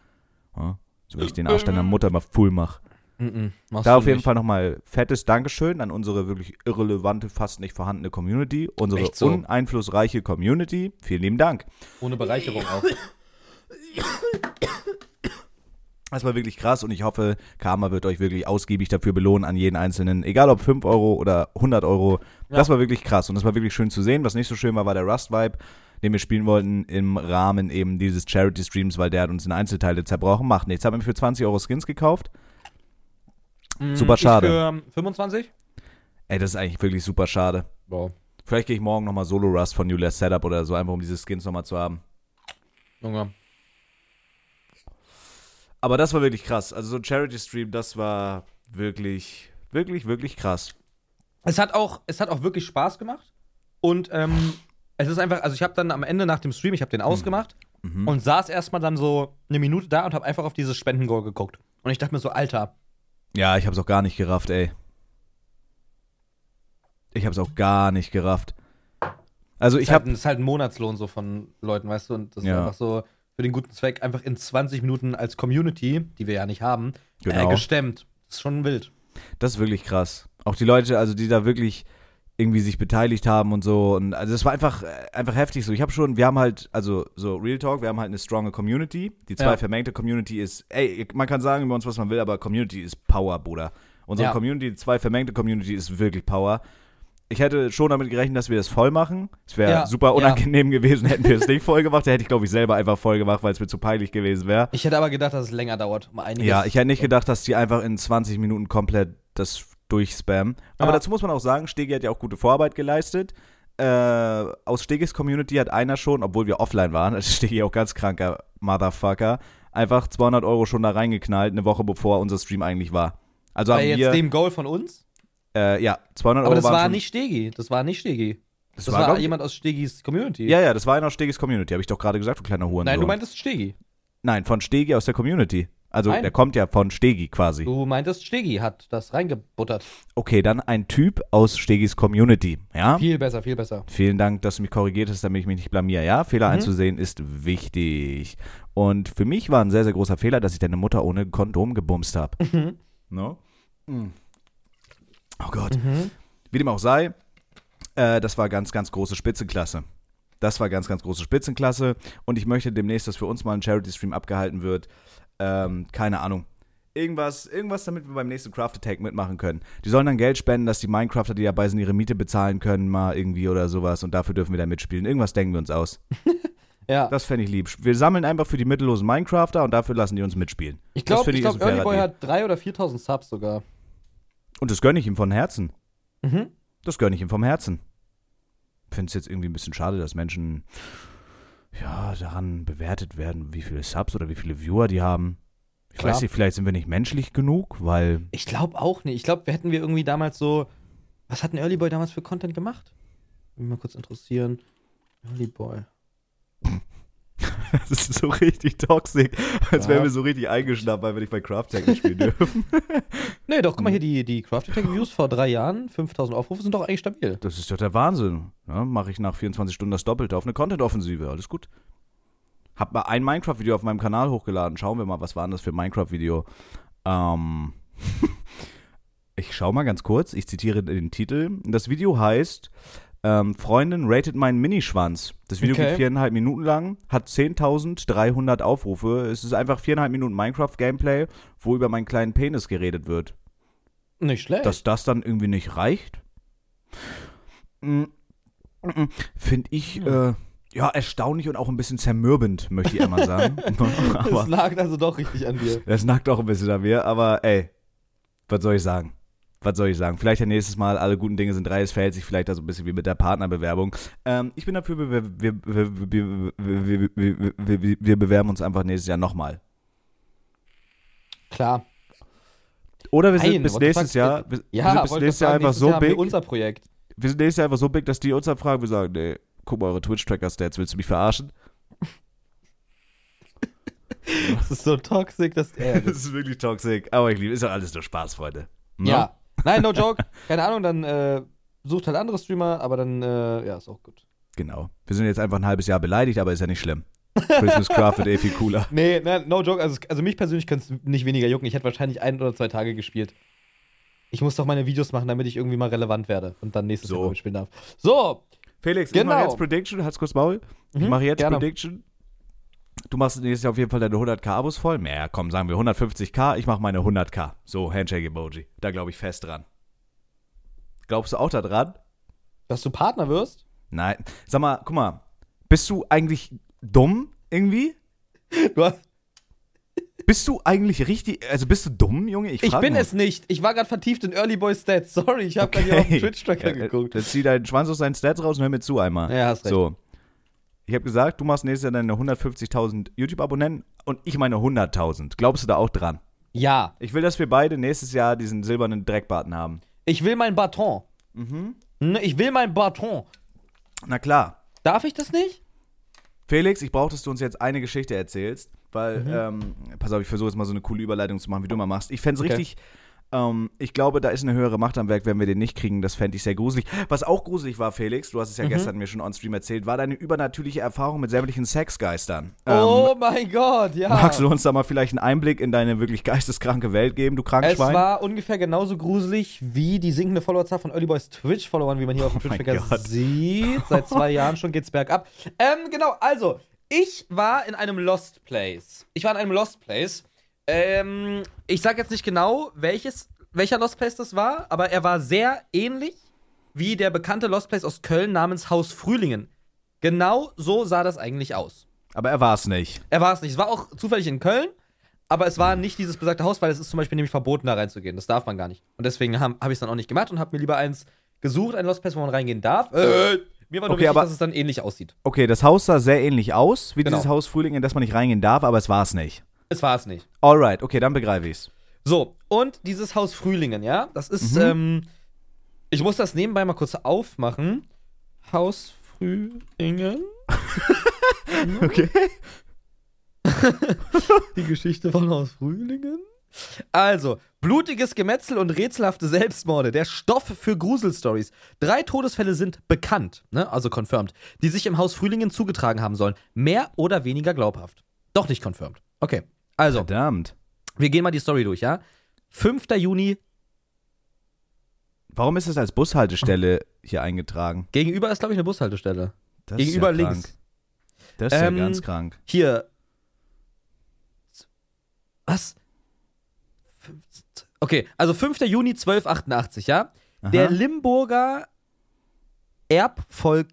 Ja, so wie ich den Arsch deiner Mutter mal full mach. Mhm, machst Da auf jeden nicht. Fall nochmal fettes Dankeschön an unsere wirklich irrelevante, fast nicht vorhandene Community, unsere so. uneinflussreiche Community. Vielen lieben Dank. Ohne Bereicherung auch. Das war wirklich krass und ich hoffe, Karma wird euch wirklich ausgiebig dafür belohnen an jeden Einzelnen. Egal ob 5 Euro oder 100 Euro. Das war wirklich krass und das war wirklich schön zu sehen. Was nicht so schön war, war der Rust-Vibe, den wir spielen wollten im Rahmen eben dieses Charity-Streams, weil der hat uns in Einzelteile zerbrochen. Macht nichts. Haben wir für 20 Euro Skins gekauft. Mhm, Super schade. Für 25? Ey, das ist eigentlich wirklich super schade. Wow. Vielleicht gehe ich morgen nochmal Solo Rust von New Last Setup oder so, einfach um diese Skins nochmal zu haben. Junge. Aber das war wirklich krass. Also so ein Charity-Stream, das war wirklich, wirklich, wirklich krass. Es hat auch, es hat auch wirklich Spaß gemacht. Und ähm, es ist einfach, also ich habe dann am Ende nach dem Stream, ich habe den ausgemacht Mhm. und saß erstmal dann so eine Minute da und habe einfach auf dieses Spendengoal geguckt. Und ich dachte mir so, Alter, Ja, ich hab's auch gar nicht gerafft, ey. Ich hab's auch gar nicht gerafft. Also ich ist, halt, hab, ein- ist halt ein Monatslohn so von Leuten, weißt du? Und das Ja. ist einfach so für den guten Zweck einfach in 20 Minuten als Community, die wir ja nicht haben, Genau. äh, gestemmt. Das ist schon wild. das ist wirklich krass. Auch die Leute, also die da wirklich irgendwie sich beteiligt haben und so. Und also es war einfach, äh, einfach heftig so. Ich habe schon, wir haben halt, also so Real Talk, wir haben halt eine stronge Community. Die zwei Ja. vermengte Community ist, ey, man kann sagen über uns, was man will, aber Community ist Power, Bruder. Unsere Ja. Community, die zwei vermengte Community ist wirklich Power. Ich hätte schon damit gerechnet, dass wir das voll machen. Es wäre Ja, super ja. unangenehm gewesen, hätten wir es nicht voll gemacht. Da hätte ich, glaube ich, selber einfach voll gemacht, weil es mir zu peinlich gewesen wäre. Ich hätte aber gedacht, dass es länger dauert. Um einiges. Ja, ich hätte nicht gedacht, dass die einfach in 20 Minuten komplett das durchspammen. Aber Ja. dazu muss man auch sagen, Stegi hat ja auch gute Vorarbeit geleistet. Äh, aus Stegis Community hat einer schon, obwohl wir offline waren, ist Stegi auch ganz kranker Motherfucker, einfach 200 Euro schon da reingeknallt, eine Woche bevor unser Stream eigentlich war. Also Bei haben jetzt wir, dem Goal von uns? Äh, ja, 200 Aber Euro das waren war nicht Stegi. Das war nicht Stegi. das, Das war, war, jemand aus Stegis Community. Ja, ja, das war einer aus Stegis Community, habe ich doch gerade gesagt, du kleiner Hurensohn. Nein, du meintest Stegi. Nein, von Stegi aus der Community. Also Nein. der kommt ja von Stegi quasi. Du meintest Stegi hat das reingebuttert. Okay, dann ein Typ aus Stegis Community, ja? Viel besser, viel besser. Vielen Dank, dass du mich korrigiert hast, damit ich mich nicht blamier. Ja, Fehler Mhm. einzusehen ist wichtig. Und für mich war ein sehr, sehr großer Fehler, dass ich deine Mutter ohne Kondom gebumst habe. Mhm. No? Oh Gott. Wie dem auch sei, äh, das war ganz, ganz große Spitzenklasse. Das war ganz, ganz große Spitzenklasse. Und ich möchte demnächst, dass für uns mal ein Charity-Stream abgehalten wird. Ähm, keine Ahnung. Irgendwas, irgendwas, damit wir beim nächsten Craft Attack mitmachen können. Die sollen dann Geld spenden, dass die Minecrafter, die dabei sind, ihre Miete bezahlen können, mal irgendwie oder sowas. Und dafür dürfen wir da mitspielen. Irgendwas denken wir uns aus. Ja. Das fände ich lieb. Wir sammeln einfach für die mittellosen Minecrafter und dafür lassen die uns mitspielen. ich glaube, finde ich glaub, Early Boy hat 3.000 oder 4.000 Subs sogar. Und das gönne ich ihm von Herzen. Mhm. Das gönne ich ihm vom Herzen. Ich finde es jetzt irgendwie ein bisschen schade, dass Menschen ja daran bewertet werden, wie viele Subs oder wie viele Viewer die haben. Ich Klar. weiß nicht, vielleicht sind wir nicht menschlich genug, weil Ich glaube auch nicht. Ich glaube, wir hätten wir irgendwie damals so. Was hat ein Early Boy damals für Content gemacht? Will mich mal kurz interessieren. Early Boy. das ist so richtig toxisch, als Ja. wären wir so richtig eingeschnappt, weil wir nicht bei Craft nicht spielen dürfen. Nee, doch, guck mal hier, die, die Craft Attack Views vor drei Jahren, 5000 Aufrufe sind doch eigentlich stabil. Das ist doch der Wahnsinn. Ja, Mache ich nach 24 Stunden das Doppelte auf eine Content-Offensive. Alles gut. Hab mal ein Minecraft-Video auf meinem Kanal hochgeladen. Schauen wir mal, was war denn das für ein Minecraft-Video? Ähm, ich schau mal ganz kurz. Ich zitiere den Titel. Das Video heißt ähm, Freundin rated meinen Minischwanz. Das Video Okay. geht viereinhalb Minuten lang, hat 10.300 Aufrufe. Es ist einfach viereinhalb Minuten Minecraft-Gameplay, wo über meinen kleinen Penis geredet wird. Nicht schlecht. Dass das dann irgendwie nicht reicht, finde ich äh, ja erstaunlich und auch ein bisschen zermürbend, möchte ich einmal sagen. das aber lag also doch richtig an dir. das nackt auch ein bisschen an mir, aber ey, was soll ich sagen? was soll ich sagen? Vielleicht ein nächstes Mal, alle guten Dinge sind drei, es verhält sich vielleicht da so ein bisschen wie mit der Partnerbewerbung. Ähm, ich bin dafür, wir, wir, wir, wir bewerben uns einfach nächstes Jahr nochmal. Klar. Oder wir sind Nein, bis nächstes Jahr, bis, ja, bis nächstes Jahr einfach so Jahr big. Unser Projekt. Wir sind nächstes Jahr einfach so big, dass die uns abfragen, wir sagen, nee, guck mal eure Twitch-Tracker-Stats, willst du mich verarschen? das ist so toxisch, dass. Äh, das ist wirklich toxisch, aber ich liebe, ist doch alles nur Spaß, Freunde. No? Ja, Nein, no joke. Keine Ahnung, dann äh, sucht halt andere Streamer, aber dann, äh, ja, ist auch gut. Genau. Wir sind jetzt einfach ein halbes Jahr beleidigt, aber ist ja nicht schlimm. Christmas Craft wird eh viel cooler. Nee, ne, no joke. Also, also mich persönlich könnte es nicht weniger jucken. Ich hätte wahrscheinlich ein oder zwei Tage gespielt. Ich muss doch meine Videos machen, damit ich irgendwie mal relevant werde und dann nächstes So. Jahr mal mitspielen darf. So, Felix, ich Genau. mache jetzt Prediction, halt's kurz Maul. Ich Mhm, mache jetzt gerne. Prediction. Du machst nächstes Jahr auf jeden Fall deine 100k Abos voll. Naja, komm, sagen wir 150k, ich mache meine 100k. So, Handshake-Emoji. Da glaube ich fest dran. Glaubst du auch da dran? dass du Partner wirst? Nein. Sag mal, guck mal, bist du eigentlich dumm irgendwie? Du hast, Bist du eigentlich richtig, also bist du dumm, Junge? ich frag bin nur. es nicht. Ich war gerade vertieft in Early Boy Stats. Sorry, ich habe gerade hier auf den Twitch-Tracker Ja, geguckt. Dann zieh deinen Schwanz aus deinen Stats raus und hör mir zu einmal. Ja, hast recht. So. Ich habe gesagt, du machst nächstes Jahr deine 150.000 YouTube-Abonnenten und ich meine 100.000. Glaubst du da auch dran? Ja, Ich will, dass wir beide nächstes Jahr diesen silbernen Dreckbarten haben. ich will mein Baton. Mhm. Ich will mein Baton. Na klar. Darf ich das nicht? Felix, ich brauche, dass du uns jetzt eine Geschichte erzählst, weil, Mhm. ähm, pass auf, ich versuche jetzt mal so eine coole Überleitung zu machen, wie du immer machst. Ich fände es Okay. richtig, ähm, ich glaube, da ist eine höhere Macht am Werk, wenn wir den nicht kriegen, das fände ich sehr gruselig. Was auch gruselig war, Felix, du hast es ja Mhm. gestern mir schon on-stream erzählt, war deine übernatürliche Erfahrung mit sämtlichen Sexgeistern. oh mein Gott, ja. Ähm, Magst du uns da mal vielleicht einen Einblick in deine wirklich geisteskranke Welt geben, du Es Krankschwein? war ungefähr genauso gruselig wie die sinkende Followerzahl von Early Boys Twitch-Followern, wie man hier auf dem Oh mein Twitch-Tracker Gott. sieht. Seit zwei Jahren schon geht's bergab. Ähm, genau, also, ich war in einem Lost Place. Ich war in einem Lost Place. Ähm, ich sag jetzt nicht genau, welches, welcher Lost Place das war, aber er war sehr ähnlich wie der bekannte Lost Place aus Köln namens Haus Frühlingen. Genau so sah das eigentlich aus. Aber er war es nicht. Er war es nicht. Es war auch zufällig in Köln, aber es war nicht dieses besagte Haus, weil es ist zum Beispiel nämlich verboten, da reinzugehen. Das darf man gar nicht. Und deswegen habe hab ich es dann auch nicht gemacht und habe mir lieber eins gesucht, ein Lost Place, wo man reingehen darf. Äh, mir war nur Okay, wichtig, aber- dass es dann ähnlich aussieht. Okay, das Haus sah sehr ähnlich aus wie Genau. dieses Haus Frühling, in das man nicht reingehen darf, aber es war es nicht. Es war es nicht. Alright, okay, dann begreife ich's. So, und dieses Haus Frühlingen, ja, das ist, Mhm. ähm, ich muss das nebenbei mal kurz aufmachen. Haus Frühlingen. Okay. Die Geschichte von Haus Frühlingen. Also, blutiges Gemetzel und rätselhafte Selbstmorde, der Stoff für Gruselstories. Drei Todesfälle sind bekannt, ne, also confirmed, die sich im Haus Frühlingen zugetragen haben sollen. Mehr oder weniger glaubhaft. Doch nicht confirmed. Okay, also, Verdammt. wir gehen mal die Story durch, ja? 5. Juni, Warum ist es als Bushaltestelle hier eingetragen? gegenüber ist, glaube ich, eine Bushaltestelle. Das gegenüber ist ja links. Krank. Das ist Ähm, ja ganz krank. Hier. Was? Okay, also 5. Juni 1288, ja? Aha. Der Limburger Erbvolk,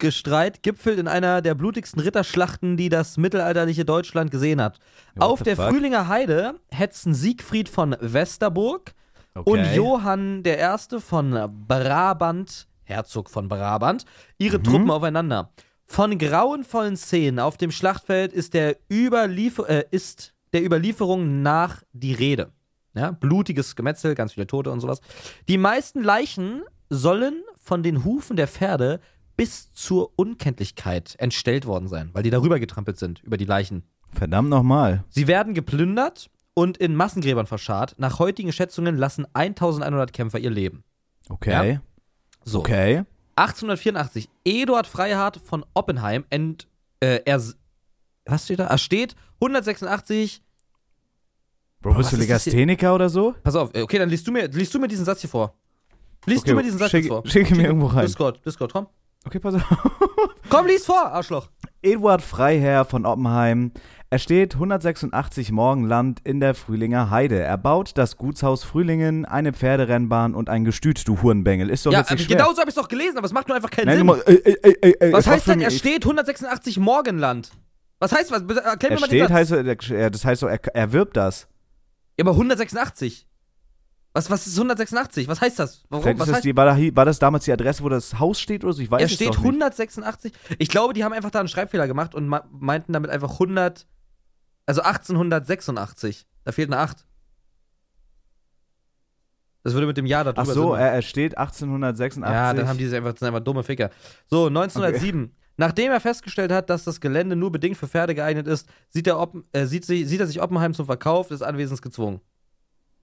Blutgestreit gipfelt in einer der blutigsten Ritterschlachten, die das mittelalterliche Deutschland gesehen hat. What Auf der fuck? Frühlinger Heide hetzen Siegfried von Westerburg Okay. und Johann I. von Brabant, Herzog von Brabant, ihre Mhm. Truppen aufeinander. Von grauenvollen Szenen auf dem Schlachtfeld ist der, Überliefer äh, ist der Überlieferung nach die Rede. Ja, blutiges Gemetzel, ganz viele Tote und sowas. Die meisten Leichen sollen von den Hufen der Pferde bis zur Unkenntlichkeit entstellt worden sein, weil die darüber getrampelt sind, über die Leichen. Verdammt nochmal. Sie werden geplündert und in Massengräbern verscharrt. Nach heutigen Schätzungen lassen 1100 Kämpfer ihr Leben. Okay. So. Okay. 1884, Eduard Freihardt von Oppenheim ent, äh, er, was steht da? Er steht 186. Bro, bist du? Legastheniker oder so? Pass auf, äh, okay, dann liest du mir, liest du mir diesen Satz hier vor. Liest Okay, du mir diesen Satz schick- vor. schick ihn mir irgendwo rein. Discord, Discord, komm. Okay, pass auf. Komm, lies vor, Arschloch. Eduard Freiherr von Oppenheim. Er steht 186 Morgenland in der Frühlinger Heide. Er baut das Gutshaus Frühlingen, eine Pferderennbahn und ein Gestüt, du Hurenbengel. Ist doch ja, jetzt nicht aber schwer. genau so habe ich es doch gelesen, aber es macht nur einfach keinen Nein, Sinn. ey, ey, ey, was heißt denn, er steht 186 Morgenland? Was heißt was? Erklär Er mir mal den steht, Satz. heißt, er- das heißt so, er erwirbt das. Ja, aber 186. Was, was ist 186? Was heißt das? Warum? Vielleicht Was das heißt, die, war, da, war das damals die Adresse, wo das Haus steht oder so? Ich weiß es steht doch nicht. 186. Ich glaube, die haben einfach da einen Schreibfehler gemacht und meinten damit einfach 100, also 1886. Da fehlt eine 8. Das würde mit dem Jahr da drüber Ach so, er, er steht 1886. Ja, dann haben die sich einfach, sind einfach dumme Ficker. So, 1907. Nachdem er festgestellt hat, dass das Gelände nur bedingt für Pferde geeignet ist, sieht er, äh, sieht, sie, sieht er sich Oppenheim zum Verkauf des Anwesens gezwungen.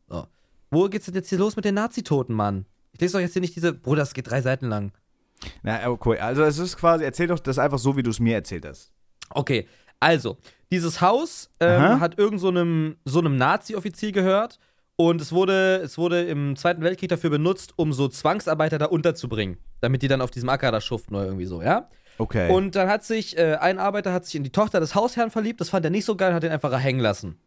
So. Wo geht's denn jetzt hier los mit den Nazitoten, Mann? Ich lese doch jetzt hier nicht diese. Bruder, das geht drei Seiten lang. Na, okay, also es ist quasi, erzähl doch das einfach so, wie du es mir erzählt hast. Okay, also, dieses Haus ähm, hat irgend so einem, so einem Nazi-Offizier gehört und es wurde, es wurde im Zweiten Weltkrieg dafür benutzt, um so Zwangsarbeiter da unterzubringen, damit die dann auf diesem Acker da schuften oder irgendwie so, ja? Okay. Und dann hat sich, äh, ein Arbeiter hat sich in die Tochter des Hausherrn verliebt, das fand er nicht so geil und hat den einfach hängen lassen.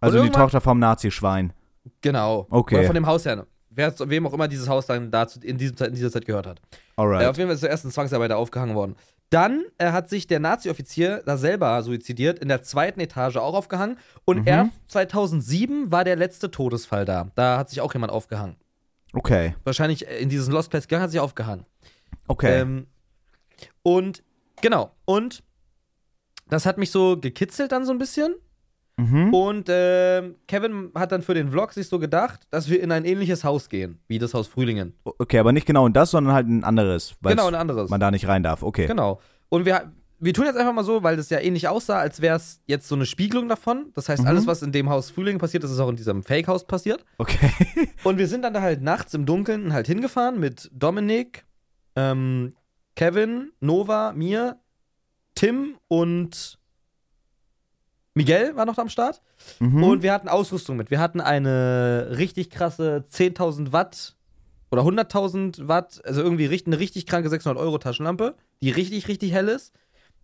also und die irgendwann- Tochter vom Nazi-Schwein. Genau. Okay. Oder von dem Hausherrn. Wer, wem auch immer dieses Haus dann dazu in, diesem in dieser Zeit gehört hat. Alright. Äh, auf jeden Fall ist zuerst ein Zwangsarbeiter aufgehangen worden. Dann äh, hat sich der Nazi-Offizier da selber suizidiert, in der zweiten Etage auch aufgehangen. Und Mhm. erst 2007 war der letzte Todesfall da. Da hat sich auch jemand aufgehangen. okay. Wahrscheinlich äh, in diesen Lost Place gegangen, hat sich aufgehangen. Okay. Ähm, und genau. Und das hat mich so gekitzelt dann so ein bisschen. Mhm. Und ähm, Kevin hat dann für den Vlog sich so gedacht, dass wir in ein ähnliches Haus gehen, wie das Haus Frühlingen. Okay, aber nicht genau in das, sondern halt ein anderes. Weil Genau, ein anderes. man da nicht rein darf. Okay. Genau. Und wir, wir tun jetzt einfach mal so, weil das ja ähnlich aussah, als wäre es jetzt so eine Spiegelung davon. Das heißt, Mhm. alles, was in dem Haus Frühlingen passiert ist, ist auch in diesem Fake-Haus passiert. Okay. Und wir sind dann da halt nachts im Dunkeln halt hingefahren mit Dominik, ähm, Kevin, Nova, mir, Tim und Miguel war noch am Start. Mhm. Und wir hatten Ausrüstung mit. Wir hatten eine richtig krasse 10.000 Watt oder 100.000 Watt, also irgendwie eine richtig kranke 600 Euro Taschenlampe, die richtig, richtig hell ist.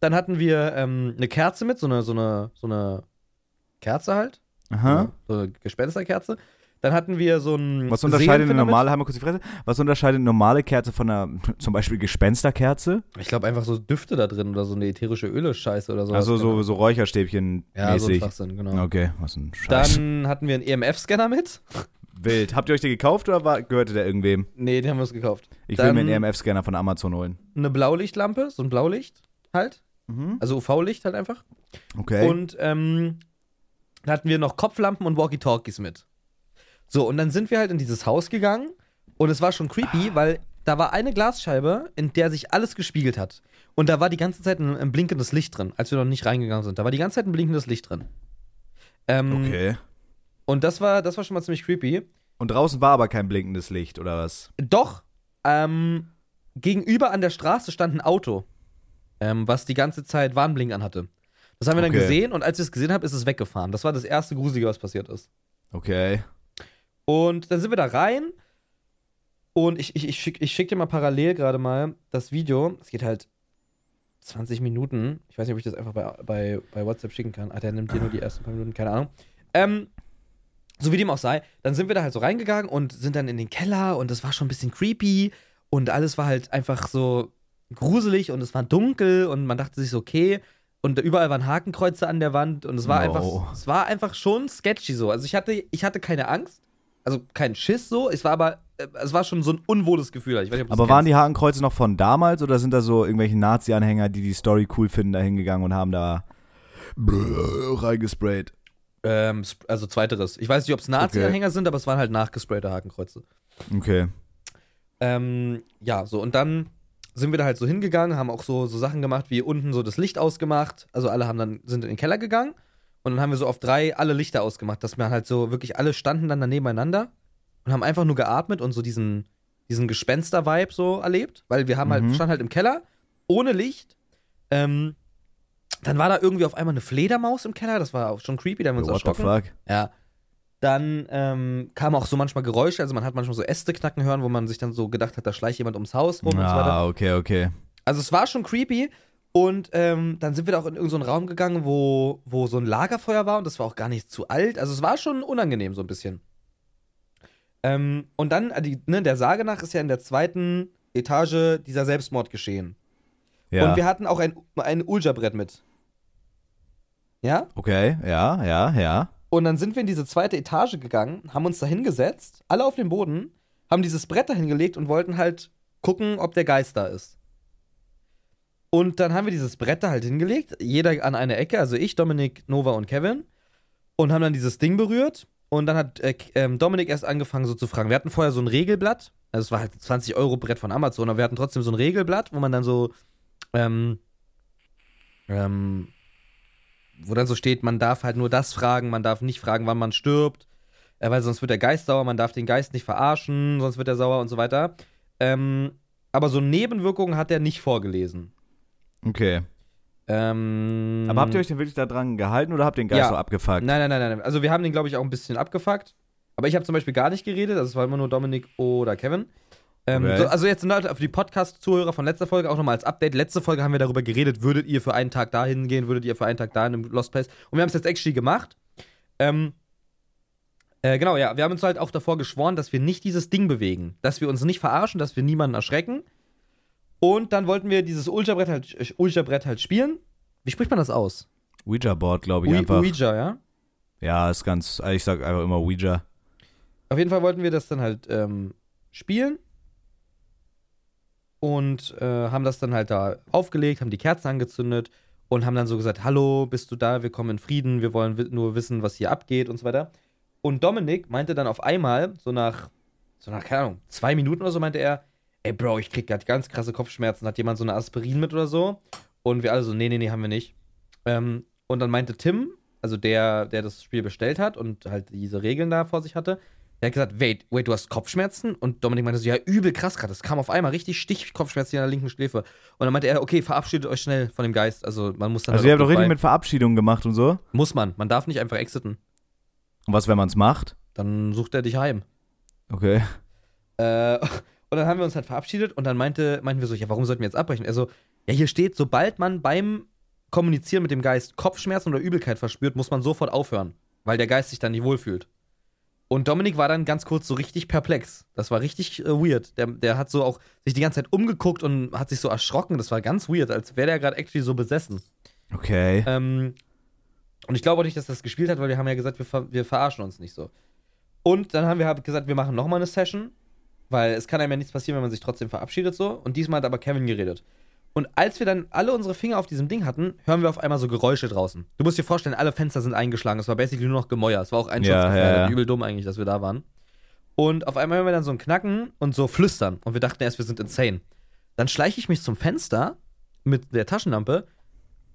Dann hatten wir ähm, eine Kerze mit, so eine, so eine, so eine Kerze halt. Aha. So eine Gespensterkerze. Dann hatten wir so ein. Was unterscheidet eine normale, halt mal kurz die Fresse, was unterscheidet eine normale Kerze von einer, zum Beispiel Gespensterkerze? Ich glaube einfach so Düfte da drin oder so eine ätherische Öle-Scheiße oder so. also so, so Räucherstäbchen Ja, so ein mäßig. Schwachsinn, genau. okay, was ein Scheiß. Dann hatten wir einen EMF-Scanner mit. Wild. Habt ihr euch den gekauft oder war, gehörte der irgendwem? Nee, den haben wir uns gekauft. Ich Dann- will mir einen EMF-Scanner von Amazon holen. Eine Blaulichtlampe, so ein Blaulicht halt. Also UV-Licht halt einfach. Okay. Und ähm, dann hatten wir noch Kopflampen und Walkie-Talkies mit. So, und dann sind wir halt in dieses Haus gegangen und es war schon creepy, weil da war eine Glasscheibe, in der sich alles gespiegelt hat. Und da war die ganze Zeit ein, ein blinkendes Licht drin, als wir noch nicht reingegangen sind. Da war die ganze Zeit ein blinkendes Licht drin. Ähm, okay. Und das war, das war schon mal ziemlich creepy. Und draußen war aber kein blinkendes Licht, oder was? Doch, ähm, gegenüber an der Straße stand ein Auto, ähm, was die ganze Zeit Warnblink anhatte. Das haben wir dann Okay. gesehen und als wir es gesehen haben, ist es weggefahren. Das war das erste Gruselige, was passiert ist. Okay. Und dann sind wir da rein und ich, ich, ich schicke ich schick dir mal parallel gerade mal das Video. Es geht halt 20 Minuten. Ich weiß nicht, ob ich das einfach bei, bei, bei WhatsApp schicken kann. Ah, der nimmt hier nur die ersten paar Minuten, keine Ahnung. Ähm, so wie dem auch sei, dann sind wir da halt so reingegangen und sind dann in den Keller und das war schon ein bisschen creepy und alles war halt einfach so, gruselig und es war dunkel und man dachte sich so, okay. Und überall waren Hakenkreuze an der Wand und es war No. einfach, es war einfach schon sketchy so. Also ich hatte, ich hatte keine Angst, also keinen Schiss so. Es war aber, äh, es war schon so ein unwohles Gefühl. Nicht, Aber waren kennst. die Hakenkreuze noch von damals oder sind da so irgendwelche Nazi-Anhänger, die die Story cool finden, da hingegangen und haben da reingesprayt? Ähm, also zweiteres. Ich weiß nicht, ob es Nazi-Anhänger sind, aber es waren halt nachgesprayte Hakenkreuze. Okay. Ähm, ja, so und dann sind wir da halt so hingegangen, haben auch so, so Sachen gemacht, wie unten so das Licht ausgemacht. Also alle haben dann, sind in den Keller gegangen und dann haben wir so auf drei alle Lichter ausgemacht, dass wir halt so wirklich alle standen dann da nebeneinander und haben einfach nur geatmet und so diesen, diesen Gespenster-Vibe so erlebt, weil wir haben halt, Mhm. standen halt im Keller, ohne Licht. Ähm, dann war da irgendwie auf einmal eine Fledermaus im Keller, das war auch schon creepy, da haben wir uns What the fuck? Ja. Dann ähm, kamen auch so manchmal Geräusche, also man hat manchmal so Äste knacken hören, wo man sich dann so gedacht hat, da schleicht jemand ums Haus rum und so weiter. Ah, okay, okay. Also es war schon creepy. Und ähm, dann sind wir da auch in irgendeinen Raum gegangen, wo, wo so ein Lagerfeuer war und das war auch gar nicht zu alt. Also es war schon unangenehm so ein bisschen. Ähm, und dann, äh, die, ne, der Sage nach ist ja in der zweiten Etage dieser Selbstmord geschehen. Ja. Und wir hatten auch ein, ein Ulja-Brett mit. Ja? okay, ja, ja, ja. Und dann sind wir in diese zweite Etage gegangen, haben uns da hingesetzt, alle auf dem Boden, haben dieses Brett da hingelegt und wollten halt gucken, ob der Geist da ist. Und dann haben wir dieses Brett da halt hingelegt, jeder an eine Ecke, also ich, Dominik, Nova und Kevin, und haben dann dieses Ding berührt. Und dann hat äh, ähm, Dominik erst angefangen so zu fragen. Wir hatten vorher so ein Regelblatt, also es war halt 20 Euro Brett von Amazon, aber wir hatten trotzdem so ein Regelblatt, wo man dann so, ähm, ähm, wo dann so steht, man darf halt nur das fragen, man darf nicht fragen, wann man stirbt, äh, weil sonst wird der Geist sauer, man darf den Geist nicht verarschen, sonst wird er sauer und so weiter. Ähm, aber so Nebenwirkungen hat er nicht vorgelesen. Okay. Ähm, Aber habt ihr euch denn wirklich da dran gehalten oder habt ihr den Geist Ja. so abgefuckt? Nein, nein, nein, nein. Also wir haben den, glaube ich, auch ein bisschen abgefuckt. Aber ich habe zum Beispiel gar nicht geredet. Das war immer nur Dominik oder Kevin. Ähm, Okay. so, also jetzt für die Podcast-Zuhörer von letzter Folge auch nochmal als Update. Letzte Folge haben wir darüber geredet, würdet ihr für einen Tag dahin gehen, würdet ihr für einen Tag dahin im Lost Place. Und wir haben es jetzt actually gemacht. Ähm, äh, genau, ja. Wir haben uns halt auch davor geschworen, dass wir nicht dieses Ding bewegen. Dass wir uns nicht verarschen, dass wir niemanden erschrecken. Und dann wollten wir dieses Ultrabrett halt, äh, Ultrabrett halt spielen. Wie spricht man das aus? Ouija-Board, glaube ich Ui- einfach. Ouija, ja? Ja, ist ganz, ich sag einfach immer Ouija. Auf jeden Fall wollten wir das dann halt ähm, spielen und äh, haben das dann halt da aufgelegt, haben die Kerzen angezündet und haben dann so gesagt, hallo, bist du da? Wir kommen in Frieden, wir wollen nur wissen, was hier abgeht und so weiter. Und Dominik meinte dann auf einmal, so nach, so nach, keine Ahnung, zwei Minuten oder so, meinte er, ey Bro, ich krieg grad ganz krasse Kopfschmerzen, hat jemand so eine Aspirin mit oder so? Und wir alle so, nee, nee, nee, haben wir nicht. Ähm, und dann meinte Tim, also der, der das Spiel bestellt hat und halt diese Regeln da vor sich hatte, der hat gesagt, wait, wait, du hast Kopfschmerzen? Und Dominik meinte so, ja, übel krass gerade. Das kam auf einmal richtig Stichkopfschmerzen hier an der linken Schläfe. Und dann meinte er, okay, verabschiedet euch schnell von dem Geist. Also man muss dann Also halt ihr habt doch richtig mit Verabschiedung gemacht und so. Muss man. Man darf nicht einfach exiten. Und was, wenn man es macht? Dann sucht er dich heim. Okay. Äh, und dann haben wir uns halt verabschiedet und dann meinte, meinten wir so, ja, warum sollten wir jetzt abbrechen? Also, ja, hier steht, sobald man beim Kommunizieren mit dem Geist Kopfschmerzen oder Übelkeit verspürt, muss man sofort aufhören, weil der Geist sich dann nicht wohlfühlt. Und Dominik war dann ganz kurz so richtig perplex. Das war richtig äh, weird. Der, der hat so auch sich die ganze Zeit umgeguckt und hat sich so erschrocken. Das war ganz weird, als wäre der gerade actually so besessen. Okay. Ähm, und ich glaube auch nicht, dass das gespielt hat, weil wir haben ja gesagt, wir, ver wir verarschen uns nicht so. Und dann haben wir gesagt, wir machen nochmal eine Session, weil es kann einem ja nichts passieren, wenn man sich trotzdem verabschiedet so. Und diesmal hat aber Kevin geredet. Und als wir dann alle unsere Finger auf diesem Ding hatten, hören wir auf einmal so Geräusche draußen. Du musst dir vorstellen, alle Fenster sind eingeschlagen. Es war basically nur noch Gemäuer. Es war auch ein Ja, ja, ja. Übel dumm eigentlich, dass wir da waren. Und auf einmal hören wir dann so ein Knacken und so Flüstern. Und wir dachten erst, wir sind insane. Dann schleiche ich mich zum Fenster mit der Taschenlampe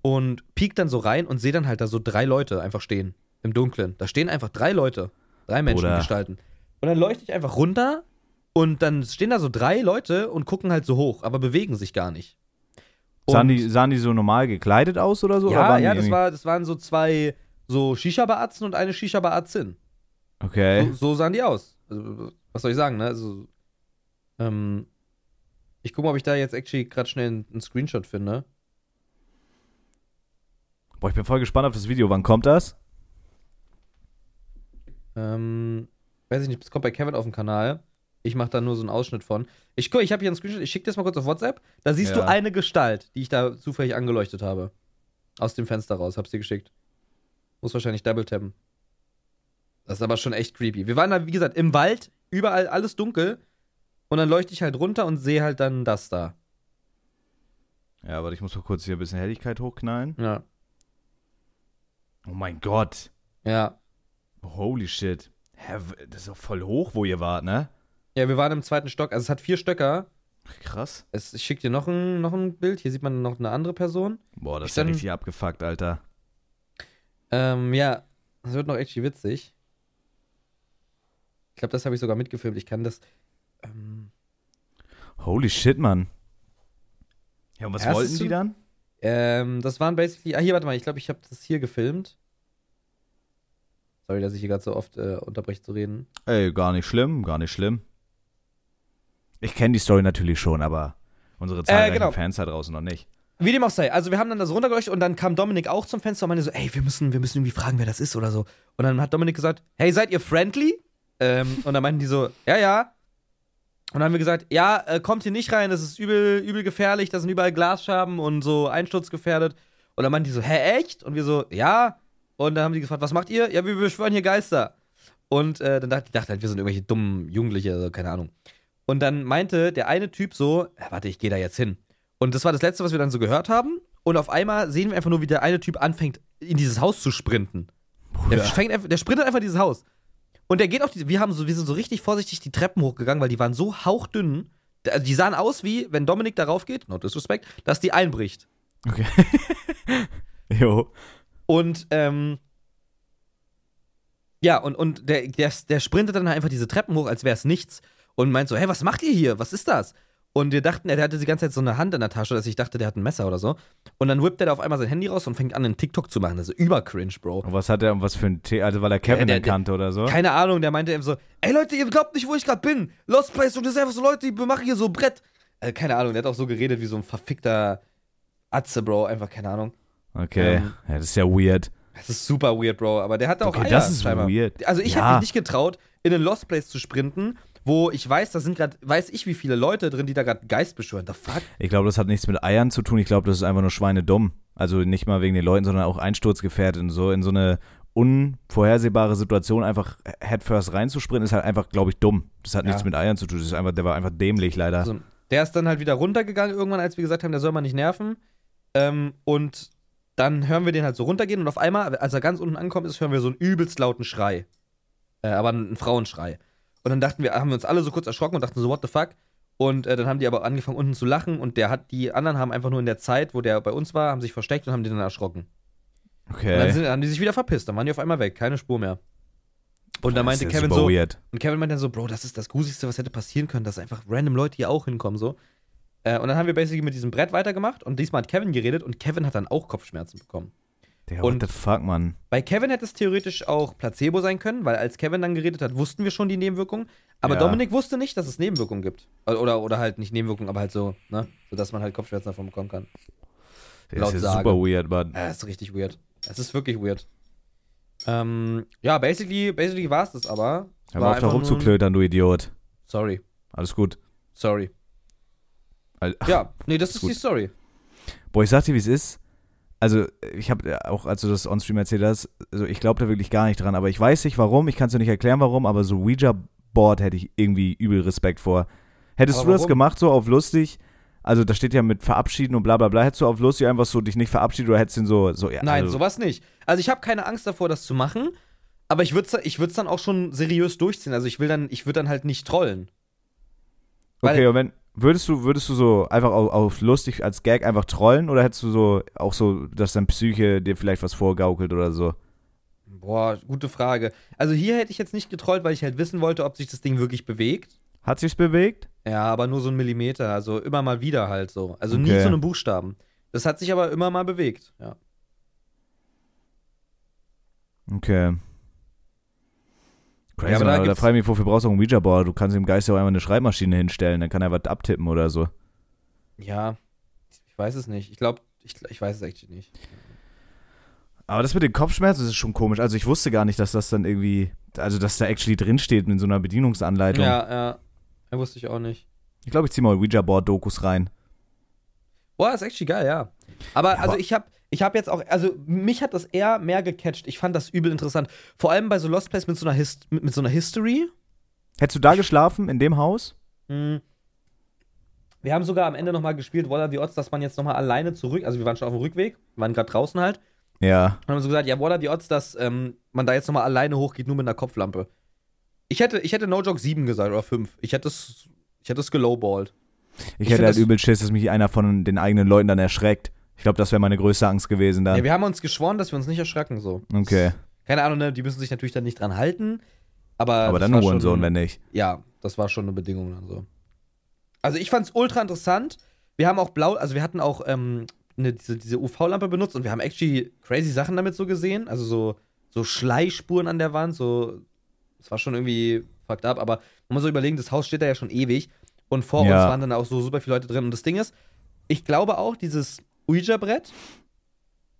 und piek dann so rein und sehe dann halt da so drei Leute einfach stehen. Im Dunkeln. Da stehen einfach drei Leute. Drei Menschen gestalten. Und dann leuchte ich einfach runter und dann stehen da so drei Leute und gucken halt so hoch, aber bewegen sich gar nicht. Sahen die, sahen die so normal gekleidet aus oder so? oder ja, waren ja, das, war, das waren so zwei so Shisha-Beatzen und eine Shisha-Beatzin. Okay. So, so sahen die aus. Also, was soll ich sagen, ne? Also, ähm, ich gucke mal, ob ich da jetzt actually gerade schnell einen, einen Screenshot finde. Boah, ich bin voll gespannt auf das Video. Wann kommt das? Ähm, weiß ich nicht, es kommt bei Kevin auf dem Kanal. Ich mache da nur so einen Ausschnitt von. Ich guck, ich habe hier einen Screenshot, ich schicke das mal kurz auf WhatsApp. Da siehst Ja. du eine Gestalt, die ich da zufällig angeleuchtet habe. Aus dem Fenster raus, hab's dir geschickt. Muss wahrscheinlich double tappen. Das ist aber schon echt creepy. Wir waren da, wie gesagt, im Wald, überall alles dunkel. Und dann leuchte ich halt runter und sehe halt dann das da. Ja, aber ich muss mal kurz hier ein bisschen Helligkeit hochknallen. Ja. Oh mein Gott. Ja. Holy shit. Hä, das ist doch voll hoch, wo ihr wart, ne? Ja, wir waren im zweiten Stock. Also es hat vier Stöcker. Krass. Es, ich schicke dir noch ein, noch ein Bild. Hier sieht man noch eine andere Person. Boah, das Ich ist ja richtig abgefuckt, Alter. Ähm, ja, das wird noch echt witzig. Ich glaube, das habe ich sogar mitgefilmt. Ich kann das. Ähm, Holy shit, Mann. Ja, und was Erstes wollten die dann? ähm, das waren basically. Ah, hier, warte mal. Ich glaube, ich habe das hier gefilmt. Sorry, dass ich hier gerade so oft äh, unterbreche zu reden. Ey, gar nicht schlimm, gar nicht schlimm. Ich kenne die Story natürlich schon, aber unsere zahlreichen genau. Fans da draußen noch nicht. Wie dem auch sei. Also, wir haben dann das runtergeleuchtet und dann kam Dominik auch zum Fenster und meinte so: Ey, wir müssen, wir müssen irgendwie fragen, wer das ist oder so. Und dann hat Dominik gesagt: Hey, seid ihr friendly? Ähm, und dann meinten die so: Ja, ja. Und dann haben wir gesagt: Ja, äh, kommt hier nicht rein, das ist übel, übel gefährlich, da sind überall Glasscherben und so einsturzgefährdet. Und dann meinten die so: Hä, echt? Und wir so: Ja. Und dann haben die gefragt: Was macht ihr? Ja, wir beschwören hier Geister. Und äh, dann dachte ich dachte halt, wir sind irgendwelche dummen Jugendliche, also keine Ahnung. Und dann meinte der eine Typ so: Warte, ich gehe da jetzt hin. Und das war das Letzte, was wir dann so gehört haben. Und auf einmal sehen wir einfach nur, wie der eine Typ anfängt, in dieses Haus zu sprinten. Der, fängt der sprintet einfach in dieses Haus. Und der geht auf die. Wir, haben so, wir sind so richtig vorsichtig die Treppen hochgegangen, weil die waren so hauchdünn. Also die sahen aus wie, wenn Dominik darauf geht, no disrespect, dass die einbricht. Okay. jo. Und, ähm. Ja, und, und der, der, der sprintet dann einfach diese Treppen hoch, als wäre es nichts. Und meint so: Hey, was macht ihr hier? Was ist das? Und wir dachten, er hatte die ganze Zeit so eine Hand in der Tasche, dass ich dachte, der hat ein Messer oder so. Und dann whippt er da auf einmal sein Handy raus und fängt an, einen TikTok zu machen. Das ist über cringe, Bro. Und was hat er, was für ein Tee, also weil er Kevin der- erkannte oder so? Keine Ahnung, der meinte eben so, ey Leute, ihr glaubt nicht, wo ich gerade bin. Lost Place und das sind einfach so Leute, die machen hier so Brett. Äh, keine Ahnung, der hat auch so geredet wie so ein verfickter Atze, Bro. Einfach keine Ahnung. Okay, Ähm, ja, das ist ja weird. Das ist super weird, Bro. Aber der hatte auch Okay, Eier, das ist scheinbar. weird. Also ich Ja. habe mich nicht getraut, in einen Lost Place zu sprinten, wo ich weiß, da sind gerade, weiß ich, wie viele Leute drin, die da gerade Geist beschwören. The fuck? Ich glaube, das hat nichts mit Eiern zu tun. Ich glaube, das ist einfach nur schweinedumm. Also nicht mal wegen den Leuten, sondern auch einsturzgefährdet und so. In so eine unvorhersehbare Situation einfach headfirst reinzusprinten, ist halt einfach, glaube ich, dumm. Das hat Ja. nichts mit Eiern zu tun. Das ist einfach, der war einfach dämlich, leider. Also, der ist dann halt wieder runtergegangen irgendwann, als wir gesagt haben, der soll mal nicht nerven. Ähm, und dann hören wir den halt so runtergehen und auf einmal, als er ganz unten ankommt, ist, hören wir so einen übelst lauten Schrei. Äh, aber einen Frauenschrei. Und dann dachten wir, haben wir uns alle so kurz erschrocken und dachten so, what the fuck? Und äh, dann haben die aber angefangen unten zu lachen und der hat, die anderen haben einfach nur in der Zeit, wo der bei uns war, haben sich versteckt und haben den dann erschrocken. Und dann okay. sind, haben die sich wieder verpisst, dann waren die auf einmal weg, keine Spur mehr. Und dann meinte Kevin so, Weird. und Kevin meinte dann so, Bro, das ist das Gruseligste, was hätte passieren können, dass einfach random Leute hier auch hinkommen, so. Äh, und dann haben wir basically mit diesem Brett weitergemacht und diesmal hat Kevin geredet und Kevin hat dann auch Kopfschmerzen bekommen. Digga, what the fuck, Mann? Bei Kevin hätte es theoretisch auch Placebo sein können, weil als Kevin dann geredet hat, wussten wir schon die Nebenwirkungen. Aber Ja. Dominik wusste nicht, dass es Nebenwirkungen gibt. Oder, oder halt nicht Nebenwirkungen, aber halt so, ne? Sodass man halt Kopfschmerzen davon bekommen kann. Der Laut ist ja super weird, Mann. Äh, das ist richtig weird. Das ist wirklich weird. Ähm, ja, basically, basically war es das aber. Hör mal auf da rumzuklötern, du Idiot. Sorry, Alles gut. sorry. Al- Ja, nee, das Ist ist die Story. Boah, ich sag dir, wie es ist. Also, ich habe auch, als du das on-stream erzählt hast, also ich glaube da wirklich gar nicht dran. Aber ich weiß nicht warum, ich kann es dir nicht erklären, warum, aber so Ouija-Board hätte ich irgendwie übel Respekt vor. Hättest Aber du das warum? gemacht, so auf lustig? Also, da steht ja mit Verabschieden und bla bla bla. Hättest du auf lustig einfach so dich nicht verabschiedet oder hättest du ihn so, so ja, Nein, also, sowas nicht. Also ich habe keine Angst davor, das zu machen, aber ich würde es ich würd's dann auch schon seriös durchziehen. Also ich will dann, ich würde dann halt nicht trollen. Weil- Okay, und wenn, würdest du, würdest du so einfach auf, auf lustig als Gag einfach trollen oder hättest du so auch so, dass dein Psyche dir vielleicht was vorgaukelt oder so? Boah, gute Frage. Also hier hätte ich jetzt nicht getrollt, weil ich halt wissen wollte, ob sich das Ding wirklich bewegt. Hat sich's bewegt? Ja, aber nur so ein Millimeter, also immer mal wieder halt so. Also nie Okay. zu einem Buchstaben. Das hat sich aber immer mal bewegt, ja. Okay. Crazy, Ja, aber da aber da frage ich mich, wofür brauchst du auch ein Ouija-Board? Du kannst dem Geist ja auch einfach eine Schreibmaschine hinstellen, dann kann er was abtippen oder so. Ja, ich weiß es nicht. Ich glaube, ich, ich weiß es echt nicht. Aber das mit den Kopfschmerzen das ist schon komisch. Also ich wusste gar nicht, dass das dann irgendwie, also dass da actually drinsteht in so einer Bedienungsanleitung. Ja, ja. Ja, wusste ich auch nicht. Ich glaube, ich ziehe mal Ouija-Board-Dokus rein. Boah, ist actually geil, ja. Aber Ja, also aber- ich habe ich hab jetzt auch, also mich hat das eher mehr gecatcht. Ich fand das übel interessant. Vor allem bei so Lost Place mit so einer, Hist mit, mit so einer History. Hättest du da geschlafen, in dem Haus? Hm. Wir haben sogar am Ende nochmal gespielt, What are the odds, dass man jetzt nochmal alleine zurück, also wir waren schon auf dem Rückweg, waren gerade draußen halt, Ja. und haben so gesagt, ja, what are the odds, dass ähm, man da jetzt nochmal alleine hochgeht, nur mit einer Kopflampe. Ich hätte, ich hätte No Joke 7 gesagt oder 5. Ich hätte es, ich hätte es gelowballt. Ich, Ich hätte halt übel Schiss, dass mich einer von den eigenen Leuten dann erschreckt. Ich glaube, das wäre meine größte Angst gewesen dann. Ja, wir haben uns geschworen, dass wir uns nicht erschrecken, so. okay. Keine Ahnung, ne, die müssen sich natürlich dann nicht dran halten, aber. Aber dann Hurensohn, schon- wenn nicht. Ja, das war schon eine Bedingung dann so. Also ich fand's ultra interessant. Wir haben auch blau, also wir hatten auch ähm, ne, diese, diese UV-Lampe benutzt und wir haben actually crazy Sachen damit so gesehen. Also so, so Schleispuren an der Wand, so. Das war schon irgendwie fucked up, aber man muss so überlegen, das Haus steht da ja schon ewig und vor Ja. uns waren dann auch so super viele Leute drin. Und das Ding ist, ich glaube auch, dieses Ouija-Brett,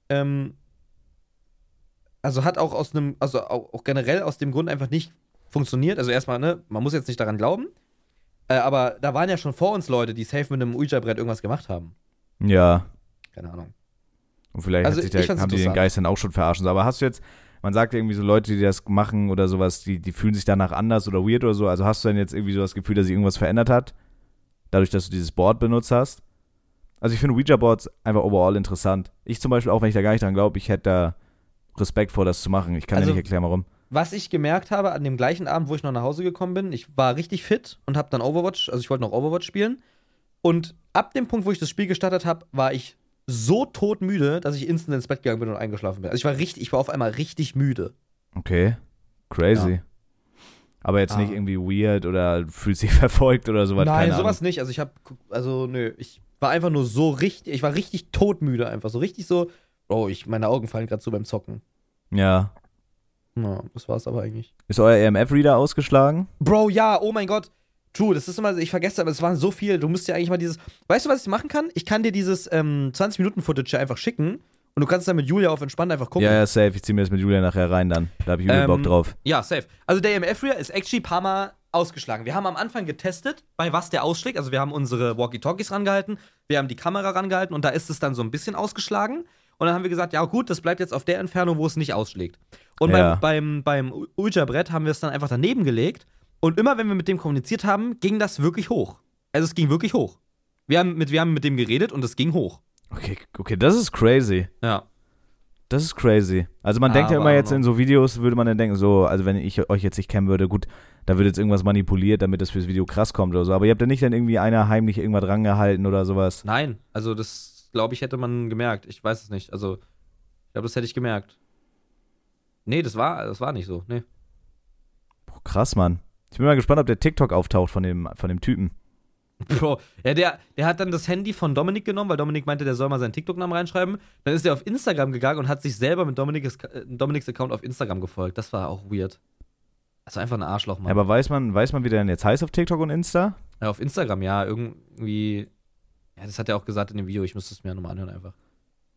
ähm, also hat auch aus einem, also auch, generell aus dem Grund einfach nicht funktioniert. Also erstmal, ne, man muss jetzt nicht daran glauben. Äh, aber da waren ja schon vor uns Leute, die safe mit einem Ouija-Brett irgendwas gemacht haben. Ja. Keine Ahnung. Und vielleicht Also hat sich ich der, haben die den. Geist dann auch schon verarschen. Aber hast du jetzt, man sagt irgendwie so Leute, die das machen oder sowas, die, die fühlen sich danach anders oder weird oder so. Also hast du denn jetzt irgendwie so das Gefühl, dass sich irgendwas verändert hat? Dadurch, dass du dieses Board benutzt hast? Also ich finde Ouija-Boards einfach overall interessant. Ich zum Beispiel, auch wenn ich da gar nicht dran glaube, ich hätte da Respekt vor, das zu machen. Ich kann Also- dir nicht erklären, warum. Was ich gemerkt habe an dem gleichen Abend, wo ich noch nach Hause gekommen bin, ich war richtig fit und habe dann Overwatch, also ich wollte noch Overwatch spielen. Und ab dem Punkt, wo ich das Spiel gestartet habe, war ich so todmüde, dass ich instant ins Bett gegangen bin und eingeschlafen bin. Also ich war richtig, ich war auf einmal richtig müde. Okay. Crazy. Aber jetzt Ah. nicht irgendwie weird oder fühlt sich verfolgt oder sowas. Nein, sowas nicht. Also ich habe, also nö, ich war einfach nur so richtig, ich war richtig todmüde einfach, so richtig so, oh, ich, meine Augen fallen gerade so beim Zocken. Ahnung. Ja. Ja, das war's aber eigentlich. Ist euer EMF-Reader ausgeschlagen? Bro, ja, oh mein Gott. True, das ist immer, ich vergesse, aber es waren so viel. Du musst ja eigentlich mal dieses. Weißt du, was ich machen kann? Ich kann dir dieses ähm, 20-Minuten-Footage ja einfach schicken und du kannst dann mit Julia auf entspannt einfach gucken. Ja, ja, safe. Ich zieh mir das mit Julia nachher rein dann. Da hab ich übel Ähm, Bock drauf. Ja, safe. Also der EMF-Reader ist actually ein paar Mal ausgeschlagen. Wir haben am Anfang getestet, bei was der ausschlägt. Also wir haben unsere Walkie-Talkies rangehalten, wir haben die Kamera rangehalten und da ist es dann so ein bisschen ausgeschlagen. Und dann haben wir gesagt, ja gut, das bleibt jetzt auf der Entfernung, wo es nicht ausschlägt. Und Ja. beim, beim, beim Ouija-Brett haben wir es dann einfach daneben gelegt. Und immer wenn wir mit dem kommuniziert haben, ging das wirklich hoch. Also es ging wirklich hoch. Wir haben mit, wir haben mit dem geredet und es ging hoch. Okay, okay, das ist crazy. Ja. Das ist crazy. Also man denkt ja immer jetzt in so Videos, würde man dann denken, so, also wenn ich euch jetzt nicht kennen würde, gut, da wird jetzt irgendwas manipuliert, damit das fürs Video krass kommt oder so. Aber ihr habt ja nicht dann irgendwie einer heimlich irgendwas rangehalten oder sowas. Nein, also das, glaube ich, hätte man gemerkt. Ich weiß es nicht. Also, ich glaube, das hätte ich gemerkt. Nee, das war, das war nicht so. Nee. Boah, krass, Mann. Ich bin mal gespannt, ob der TikTok auftaucht von dem, von dem Typen. Bro, ja, der, der hat dann das Handy von Dominik genommen, weil Dominik meinte, der soll mal seinen TikTok-Namen reinschreiben. Dann ist er auf Instagram gegangen und hat sich selber mit Dominiks, äh, Dominiks Account auf Instagram gefolgt. Das war auch weird. Also einfach ein Arschloch, Mann. Ja, aber weiß man, weiß man, wie der denn jetzt heißt auf TikTok und Insta? ja, auf Instagram, ja, irgendwie. Ja, das hat er auch gesagt in dem Video. Ich müsste es mir nochmal anhören einfach.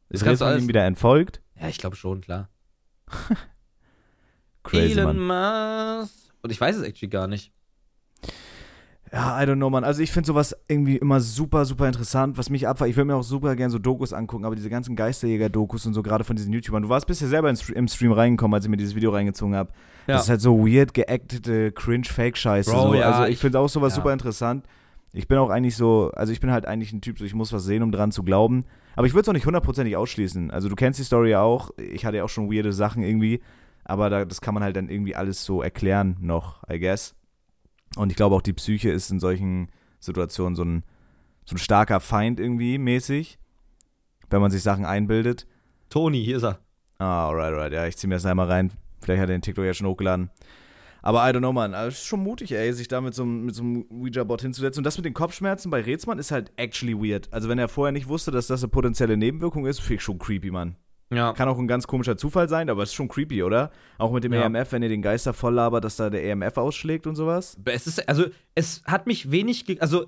Ist kannst du Rizwan ihm wieder entfolgt? Ja, ich glaube schon, klar. Crazy, Elon. Musk. Und ich weiß es actually gar nicht. Ja, I don't know, Mann. Also ich finde sowas irgendwie immer super, super interessant, was mich abfällt. Ich würde mir auch super gerne so Dokus angucken, aber diese ganzen Geisterjäger-Dokus und so, gerade von diesen YouTubern. Du warst bisher selber im Stre- im Stream reingekommen, als ich mir dieses Video reingezogen habe. Ja. Das ist halt so weird, geactete, Cringe-Fake-Scheiße. So. ja, also ich ich- finde auch sowas ja. super interessant. Ich bin auch eigentlich so, also ich bin halt eigentlich ein Typ, so ich muss was sehen, um dran zu glauben. Aber ich würde es auch nicht hundertprozentig ausschließen. Also du kennst die Story ja auch. Ich hatte ja auch schon weirde Sachen irgendwie. Aber da, das kann man halt dann irgendwie alles so erklären noch, I guess. Und ich glaube auch die Psyche ist in solchen Situationen so ein, so ein starker Feind irgendwie mäßig. Wenn man sich Sachen einbildet. Toni, hier ist er. Ah, alright, alright. Ja, ich zieh mir das einmal rein. Vielleicht hat er den TikTok ja schon hochgeladen. Aber I don't know, man. Also, es ist schon mutig, ey, sich da mit so, einem- mit so einem Ouija-Bot hinzusetzen. Und das mit den Kopfschmerzen bei Rätsmann ist halt actually weird. Also, wenn er vorher nicht wusste, dass das eine potenzielle Nebenwirkung ist, finde ich schon creepy, Mann. Ja. Kann auch ein ganz komischer Zufall sein, aber es ist schon creepy, oder? Auch mit dem Ja. EMF, wenn ihr den Geister voll labert, dass da der EMF ausschlägt und sowas. Es ist, also, es hat mich wenig, also,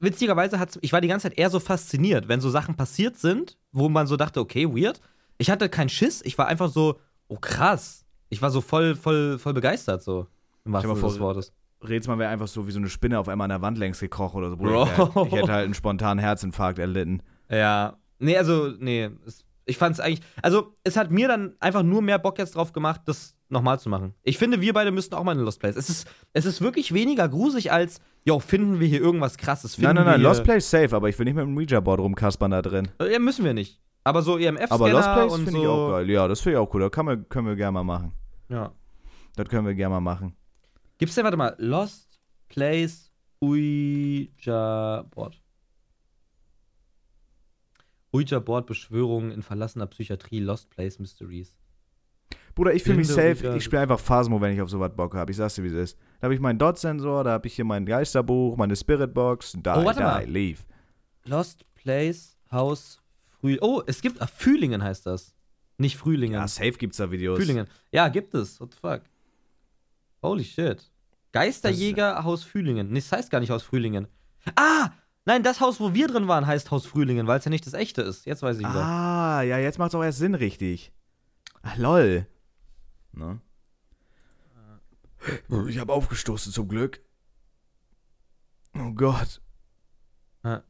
witzigerweise hat ich war die ganze Zeit eher so fasziniert, wenn so Sachen passiert sind, wo man so dachte, okay, weird. Ich hatte keinen Schiss, ich war einfach so, oh krass. Ich war so voll, voll, voll begeistert, so. Im wahrsten Sinne mal des Wortes. Rätsmann wäre einfach so wie so eine Spinne auf einmal an der Wand längs gekrochen oder so. Bro. Ich, hätte, ich hätte halt einen spontanen Herzinfarkt erlitten. Ja. Nee, also, nee. Es, ich fand es eigentlich. Also, es hat mir dann einfach nur mehr Bock jetzt drauf gemacht, das nochmal zu machen. Ich finde, wir beide müssten auch mal in Lost Place. Es ist, es ist wirklich weniger gruselig als, yo, finden wir hier irgendwas krasses? Finden Nein, nein, nein, Lost Place safe, aber ich will nicht mit dem Ouija-Board rumkaspern da drin. Äh, Ja, müssen wir nicht. Aber so EMF-Scanner Aber Lost Place finde so. ich auch geil. Ja, das finde ich auch cool. Das kann man, können wir gerne mal machen. Ja. Das können wir gerne mal machen. Gibt's denn, warte mal, Lost Place Ouija Board? Ouija Board Beschwörungen in verlassener Psychiatrie, Lost Place Mysteries. Bruder, ich fühle mich safe. Ich spiele einfach Phasmo, wenn ich auf sowas Bock habe. Ich sag's dir, wie es ist. Da habe ich meinen Dot-Sensor, da habe ich hier mein Geisterbuch, meine Spiritbox. Die, Oh, warte die, mal. leave. Lost Place Haus Früh. Oh, es gibt. Ah, Fühlingen heißt das. Nicht Frühlingen. Ja, safe gibt's da Videos. Fühlingen. Ja, gibt es. What the fuck? Holy shit. Geisterjäger Haus Fühlingen. Nee, das heißt gar nicht Haus Frühlingen. Ah! Nein, das Haus, wo wir drin waren, heißt Haus Frühlingen, weil es ja nicht das echte ist. Jetzt weiß ich wieder. Ah, ja, jetzt macht's auch erst Sinn, richtig. Ach, lol. Ne? Ich habe aufgestoßen, zum Glück. Oh Gott. Ja,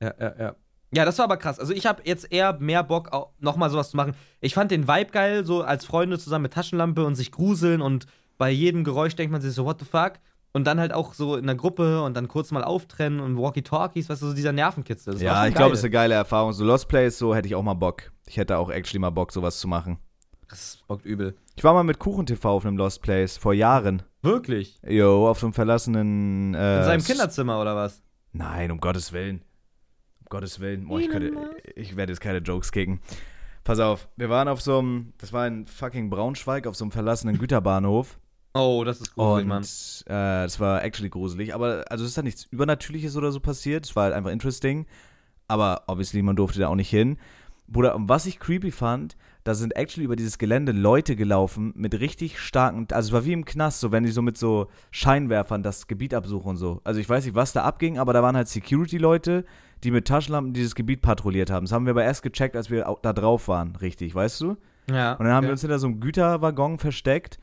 ja, ja. Ja, das war aber krass. Also ich habe jetzt eher mehr Bock, nochmal sowas zu machen. Ich fand den Vibe geil, so als Freunde zusammen mit Taschenlampe und sich gruseln und bei jedem Geräusch denkt man sich so, what the fuck? Und dann halt auch so in der Gruppe und dann kurz mal auftrennen und Walkie-Talkies, weißt du, so dieser Nervenkitzel. Das ja, ich glaube, es ist eine geile Erfahrung. So Lost Place, so hätte ich auch mal Bock. Ich hätte auch actually mal Bock, sowas zu machen. Das bockt übel. Ich war mal mit KuchenTV auf einem Lost Place vor Jahren. Wirklich? Jo, auf so einem verlassenen. Äh, In seinem Kinderzimmer oder was? Nein, um Gottes Willen. Um Gottes Willen. Boah, ich, könnte, ich werde jetzt keine Jokes kicken. Pass auf, wir waren auf so einem, das war in fucking Braunschweig, auf so einem verlassenen Güterbahnhof. Oh, das ist gruselig, Und Mann. äh, das war actually gruselig. Aber also es ist da nichts Übernatürliches oder so passiert. Es war halt einfach interesting. Aber obviously, man durfte da auch nicht hin. Bruder, und was ich creepy fand, da sind actually über dieses Gelände Leute gelaufen mit richtig starken, also es war wie im Knast, so wenn die so mit so Scheinwerfern das Gebiet absuchen und so. Also ich weiß nicht, was da abging, aber da waren halt Security-Leute, die mit Taschenlampen dieses Gebiet patrouilliert haben. Das haben wir aber erst gecheckt, als wir da drauf waren, richtig, weißt du? Ja. Und dann haben okay. wir uns hinter so einem Güterwaggon versteckt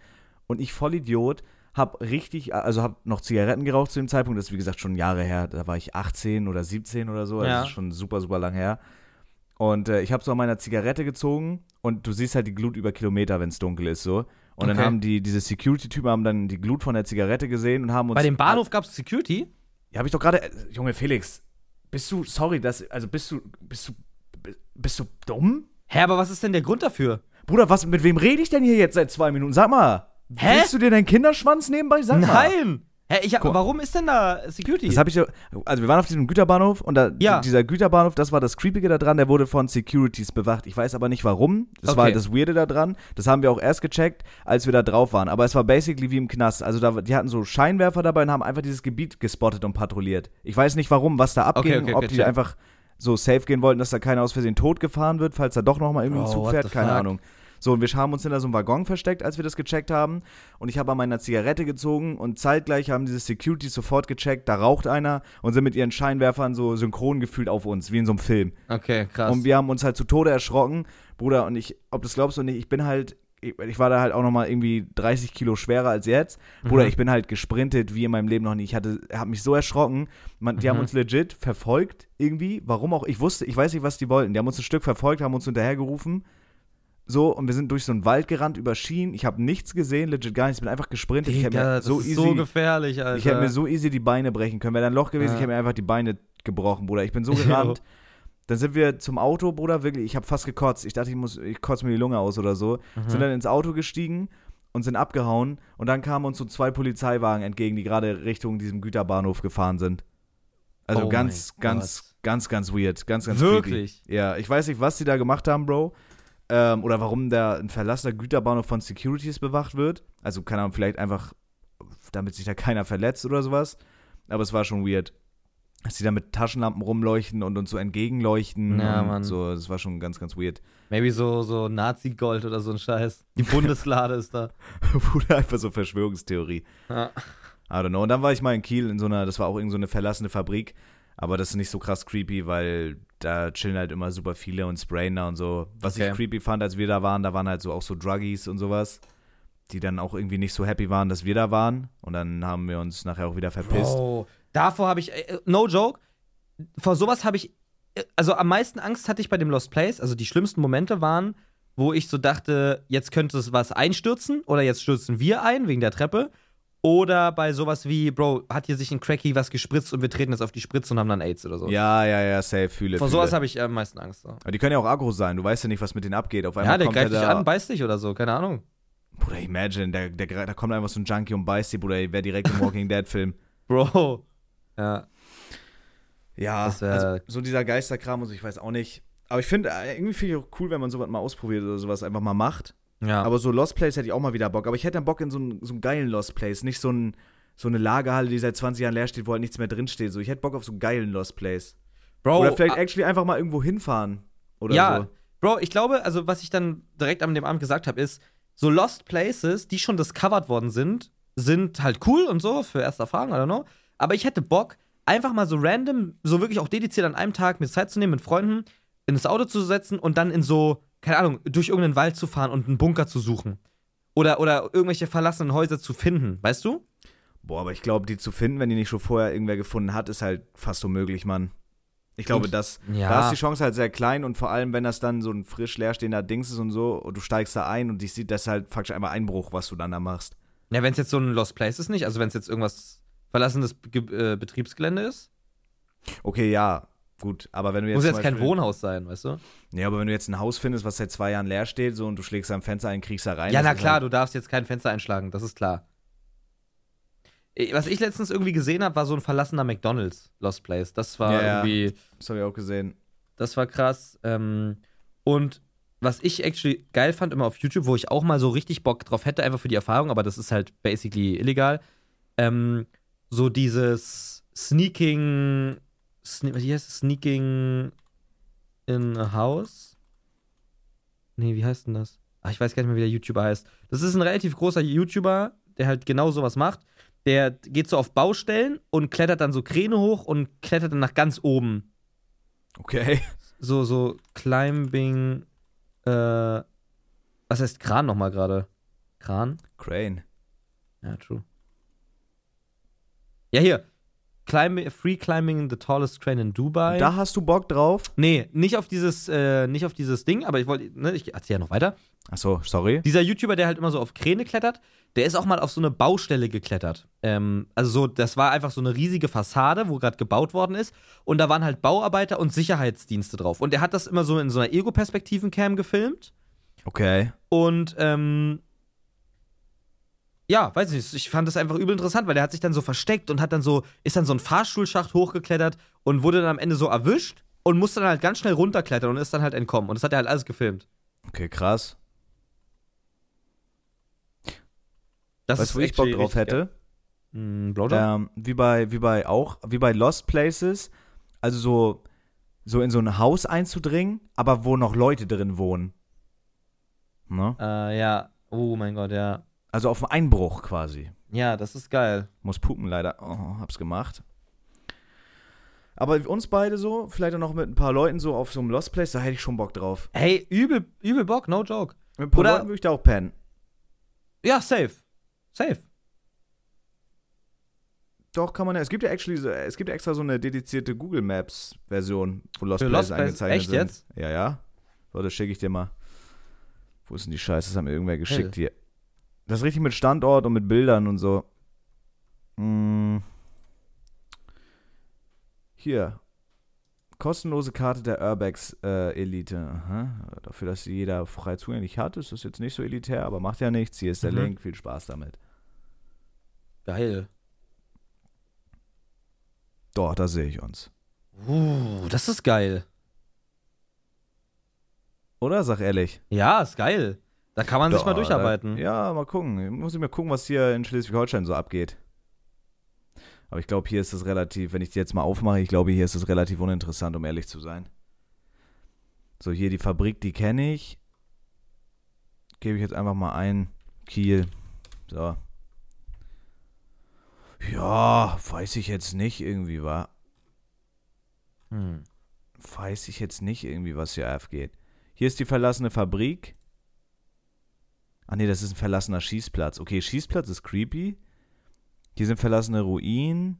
und ich Vollidiot hab richtig, also hab noch Zigaretten geraucht zu dem Zeitpunkt, das ist wie gesagt schon Jahre her, da war ich 18 oder 17 oder so, also Ja. das ist schon super, super lang her. Und äh, ich habe so an meiner Zigarette gezogen und du siehst halt die Glut über Kilometer, wenn es dunkel ist so. Und dann Okay. haben die, diese Security-Typen haben dann die Glut von der Zigarette gesehen und haben uns. Bei dem Bahnhof gab es Security? Ja, habe ich doch gerade. äh, Junge Felix, bist du, sorry, das, also bist du, bist du, bist du dumm? Hä, aber was ist denn der Grund dafür? Bruder, was, mit wem rede ich denn hier jetzt seit zwei Minuten? Sag mal. Hä? Willst du dir deinen Kinderschwanz nebenbei? Sag. Nein! Hä, ich hab, warum ist denn da Security? Das habe ich. Also, wir waren auf diesem Güterbahnhof und da, Ja. dieser Güterbahnhof, das war das Creepige da dran, der wurde von Securities bewacht. Ich weiß aber nicht warum. Das war Okay. halt das Weirde da dran. Das haben wir auch erst gecheckt, als wir da drauf waren. Aber es war basically wie im Knast. Also, da, die hatten so Scheinwerfer dabei und haben einfach dieses Gebiet gespottet und patrouilliert. Ich weiß nicht warum, was da abging, Okay, okay, ob die check. einfach so safe gehen wollten, dass da keiner aus Versehen tot gefahren wird, falls da doch nochmal irgendwie ein Bro, Zug fährt, keine fuck? Ahnung. So, und wir haben uns hinter so einem Waggon versteckt, als wir das gecheckt haben. Und ich habe an meiner Zigarette gezogen und zeitgleich haben diese Securities sofort gecheckt, da raucht einer und sind mit ihren Scheinwerfern so synchron gefühlt auf uns, wie in so einem Film. okay, krass. Und wir haben uns halt zu Tode erschrocken, Bruder, und ich, ob du es glaubst oder nicht, ich bin halt, ich, war da halt auch nochmal irgendwie 30 Kilo schwerer als jetzt. Bruder, Mhm. ich bin halt gesprintet wie in meinem Leben noch nie. Ich hatte, habe mich so erschrocken. Man, die Mhm. haben uns legit verfolgt, irgendwie. Warum auch? Ich wusste, ich weiß nicht, was die wollten. Die haben uns ein Stück verfolgt, haben uns hinterhergerufen. So, und wir sind durch so einen Wald gerannt, über Schienen. Ich habe nichts gesehen, legit gar nichts. Ich bin einfach gesprintet. ich hätte Digga, mir das so ist easy, so gefährlich, Alter. ich hätte mir so easy die Beine brechen können. Wäre da ein Loch gewesen, Ja. ich hätte mir einfach die Beine gebrochen, Bruder. Ich bin so gerannt. Dann sind wir zum Auto, Bruder, wirklich. Ich habe fast gekotzt. Ich dachte, ich muss, ich kotze mir die Lunge aus oder so. Mhm. Sind dann ins Auto gestiegen und sind abgehauen. Und dann kamen uns so zwei Polizeiwagen entgegen, die gerade Richtung diesem Güterbahnhof gefahren sind. Also Oh ganz, mein ganz, ganz, ganz weird. Ganz, ganz Wirklich? creepy. Ja, ich weiß nicht, was die da gemacht haben, Bro. Ähm, oder warum da ein verlassener Güterbahnhof von Securities bewacht wird. Also, keine Ahnung, vielleicht einfach, damit sich da keiner verletzt oder sowas. Aber es war schon weird. Dass die da mit Taschenlampen rumleuchten und uns so entgegenleuchten. Ja, Mann. So, das war schon ganz, ganz weird. Maybe so, so Nazi-Gold oder so ein Scheiß. Die Bundeslade ist da. Wurde einfach so Verschwörungstheorie. Ja. I don't know. Und dann war ich mal in Kiel in so einer, das war auch irgend so eine verlassene Fabrik. Aber das ist nicht so krass creepy, weil da chillen halt immer super viele und sprayen da und so. Was Okay. ich creepy fand, als wir da waren, da waren halt so auch so Druggies und sowas. die dann auch irgendwie nicht so happy waren, dass wir da waren. Und dann haben wir uns nachher auch wieder verpisst. Bro, davor habe ich, äh, no joke, vor sowas habe ich, äh, also am meisten Angst hatte ich bei dem Lost Place. Also die schlimmsten Momente waren, wo ich so dachte, jetzt könnte es was einstürzen oder jetzt stürzen wir ein wegen der Treppe. Oder bei sowas wie, Bro, hat hier sich ein Cracky was gespritzt und wir treten jetzt auf die Spritze und haben dann AIDS oder so. Ja, ja, ja, safe, fühle. Vor fühle. sowas habe ich am meisten Angst. So. Aber die können ja auch aggro sein. Du weißt ja nicht, was mit denen abgeht. Auf einmal Ja, der kommt greift dich an, beißt dich oder so, keine Ahnung. Bruder, imagine, der, der, da kommt einfach so ein Junkie und beißt die, Bruder, wäre direkt im Walking Dead-Film. Bro. Ja. Ja, also so dieser Geisterkram und so, ich weiß auch nicht. Aber ich finde, äh, irgendwie finde ich auch cool, wenn man sowas mal ausprobiert oder sowas einfach mal macht. Ja. Aber so Lost Place hätte ich auch mal wieder Bock. Aber ich hätte dann Bock in so einen, so einen geilen Lost Place. Nicht so, ein, so eine Lagerhalle, die seit 20 Jahren leer steht, wo halt nichts mehr drinsteht. So, ich hätte Bock auf so einen geilen Lost Place. Bro, oder vielleicht ah, actually einfach mal irgendwo hinfahren. Oder ja, so. Bro, ich glaube, also was ich dann direkt an dem Abend gesagt habe, ist, so Lost Places, die schon discovered worden sind, sind halt cool und so für erste Erfahrungen, I don't know. Aber ich hätte Bock, einfach mal so random, so wirklich auch dediziert an einem Tag mir Zeit zu nehmen mit Freunden, in das Auto zu setzen und dann in so, keine Ahnung, durch irgendeinen Wald zu fahren und einen Bunker zu suchen. Oder, oder irgendwelche verlassenen Häuser zu finden, weißt du? Boah, aber ich glaube, die zu finden, wenn die nicht schon vorher irgendwer gefunden hat, ist halt fast unmöglich, Mann. Ich glaube, das, ja. da ist die Chance halt sehr klein und vor allem, wenn das dann so ein frisch leerstehender Dings ist und so und du steigst da ein und dich sieht das halt faktisch einfach Einbruch, was du dann da machst. Ja, wenn es jetzt so ein Lost Place ist nicht, also wenn es jetzt irgendwas verlassenes Ge äh, Betriebsgelände ist, Okay, ja, gut, aber wenn du jetzt. muss jetzt kein Beispiel- Wohnhaus sein, weißt du? Ja, aber wenn du jetzt ein Haus findest, was seit zwei Jahren leer steht, so und du schlägst am Fenster ein, kriegst da rein. Ja, na klar, Halt, du darfst jetzt kein Fenster einschlagen, das ist klar. Was ich letztens irgendwie gesehen habe, war so ein verlassener McDonalds Lost Place. Das war Ja, irgendwie, das habe ich auch gesehen. das war krass. Ähm, und was ich actually geil fand, immer auf YouTube, wo ich auch mal so richtig Bock drauf hätte, einfach für die Erfahrung, aber das ist halt basically illegal. Ähm, so dieses Sneaking, Sne wie heißt es? Sneaking in a House? Nee, wie heißt denn das? Ach, ich weiß gar nicht mehr, wie der YouTuber heißt. Das ist ein relativ großer YouTuber, der halt genau sowas macht. Der geht so auf Baustellen und klettert dann so Kräne hoch und klettert dann nach ganz oben. Okay. So, so Climbing, äh, was heißt Kran nochmal gerade? Kran? Crane. Ja, true. Ja, hier. Climb Free Climbing the Tallest Crane in Dubai. Da hast du Bock drauf? nee, nicht auf dieses, äh, nicht auf dieses Ding, aber ich wollte, ne, ich erzähl ja noch weiter. Achso, sorry. Dieser YouTuber, der halt immer so auf Kräne klettert, der ist auch mal auf so eine Baustelle geklettert. Ähm, also so, das war einfach so eine riesige Fassade, wo gerade gebaut worden ist. Und da waren halt Bauarbeiter und Sicherheitsdienste drauf. Und er hat das immer so in so einer Ego-Perspektiven-Cam gefilmt. Okay. Und ähm, ja, weiß nicht, ich fand das einfach übel interessant, weil der hat sich dann so versteckt und hat dann so, ist dann so ein Fahrstuhlschacht hochgeklettert und wurde dann am Ende so erwischt und musste dann halt ganz schnell runterklettern und ist dann halt entkommen. Und das hat er halt alles gefilmt. Okay, krass. Das weißt du, wo ich Bock drauf hätte? Mm, Blowjob? Ähm, wie bei, wie bei auch, wie bei Lost Places. Also so, so in so ein Haus einzudringen, aber wo noch Leute drin wohnen. Ne? Äh, ja. Oh mein Gott, ja. Also auf einen Einbruch quasi. Ja, das ist geil. Muss pupen leider. Oh, hab's gemacht. Aber uns beide so, vielleicht auch noch mit ein paar Leuten so auf so einem Lost Place, da hätte ich schon Bock drauf. Hey, übel, übel Bock, no joke. Mit ein paar Oder- Leuten würde ich da auch pennen. Ja, safe. Safe. Doch, kann man ja. Es gibt ja actually, so- es gibt ja extra so eine dedizierte Google Maps Version, wo Lost Für Places Lost Place? eingezeichnet Echt sind. jetzt? Ja, ja. Warte, schicke ich dir mal. Wo ist denn die Scheiße? Das hat mir irgendwer geschickt hier. Das richtig mit Standort und mit Bildern und so. Hm. Hier. Kostenlose Karte der Urbex äh, Elite. Aha. Dafür, dass sie jeder frei zugänglich hat, ist das jetzt nicht so elitär, aber macht ja nichts. Hier ist der Mhm. Link. Viel Spaß damit. Geil. Doch, da sehe ich uns. Uh, das ist geil. Oder? Sag ehrlich. Ja, ist geil. Da kann man sich Doch, mal durcharbeiten. Da, ja, mal gucken. Muss ich mal gucken, was hier in Schleswig-Holstein so abgeht. Aber ich glaube, hier ist es relativ, wenn ich die jetzt mal aufmache, ich glaube, hier ist es relativ uninteressant, um ehrlich zu sein. So, hier die Fabrik, die kenne ich. Gebe ich jetzt einfach mal ein. Kiel. So. Ja, weiß ich jetzt nicht irgendwie, war. Hm. Weiß ich jetzt nicht irgendwie, was hier abgeht. Hier ist die verlassene Fabrik. Ah nee, das ist ein verlassener Schießplatz. Okay, Schießplatz ist creepy. Hier sind verlassene Ruinen.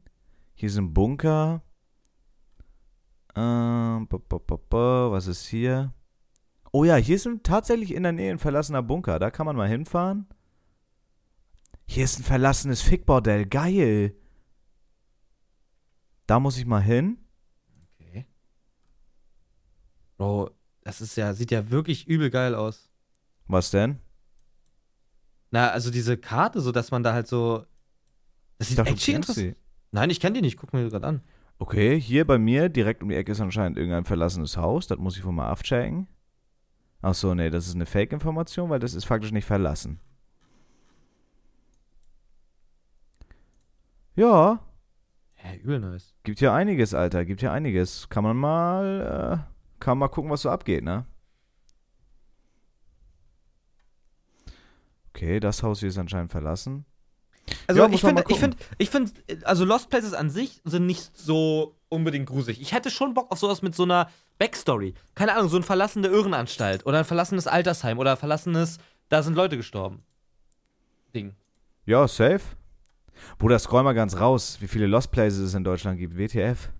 Hier sind Bunker. Ähm, ba, ba, ba, was ist hier? Oh ja, hier ist tatsächlich in der Nähe ein verlassener Bunker. Da kann man mal hinfahren. Hier ist ein verlassenes Fickbordell. Geil. Da muss ich mal hin. Okay. Bro, das ist ja, sieht ja wirklich übel geil aus. Was denn? Na, also diese Karte, so dass man da halt so. Das sieht kennst interessant. Nein, ich kenne die nicht. Guck mir gerade an. Okay, hier bei mir direkt um die Ecke ist anscheinend irgendein verlassenes Haus. Das muss ich wohl mal abchecken. Ach so, nee, das ist eine Fake-Information, weil das ist faktisch nicht verlassen. Ja, Ja, übel nice. gibt hier einiges, Alter. Gibt hier einiges. Kann man mal, äh, kann man mal gucken, was so abgeht, ne? Okay, das Haus hier ist anscheinend verlassen. Also Ja, ich finde, ich finde, ich finde, also Lost Places an sich sind nicht so unbedingt gruselig. Ich hätte schon Bock auf sowas mit so einer Backstory. Keine Ahnung, so eine verlassene Irrenanstalt oder ein verlassenes Altersheim oder ein verlassenes, da sind Leute gestorben. Ding. Ja, safe. Bruder, scroll mal ganz raus, wie viele Lost Places es in Deutschland gibt. WTF.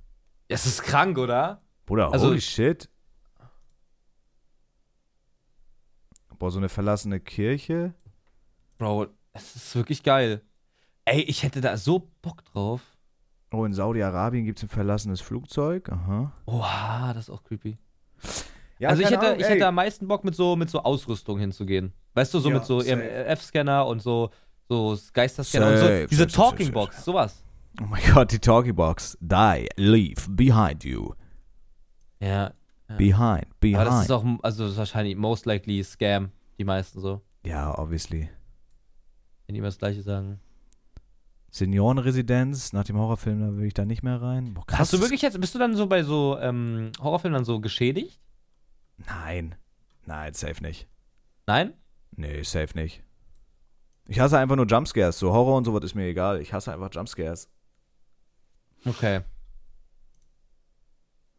Es ist krank, oder? Bruder, Also- holy shit. Boah, so eine verlassene Kirche. Bro, es ist wirklich geil. Ey, ich hätte da so Bock drauf. Oh, in Saudi-Arabien gibt es ein verlassenes Flugzeug. Aha. Oha, das ist auch creepy. Ja, also ich hätte, Ahnung, ich hätte am meisten Bock mit so, mit so Ausrüstung hinzugehen. Weißt du, so Ja, mit so. EMF-Scanner und so, so Geisterscanner und so. Diese Talking Box, sowas. Oh mein Gott, die Talkie Box. Die, leave, behind you. Ja. Behind, behind. Aber das ist auch, also das ist wahrscheinlich most likely Scam, die meisten so. ja, obviously. Wenn die immer das gleiche sagen. Seniorenresidenz, nach dem Horrorfilm, da will ich da nicht mehr rein. Boah, krass. Hast du wirklich jetzt, bist du dann so bei so ähm, Horrorfilmen dann so geschädigt? Nein. Nein, safe nicht. Nein? Nee, safe nicht. Ich hasse einfach nur Jumpscares. So Horror und sowas ist mir egal. Ich hasse einfach Jumpscares. Okay.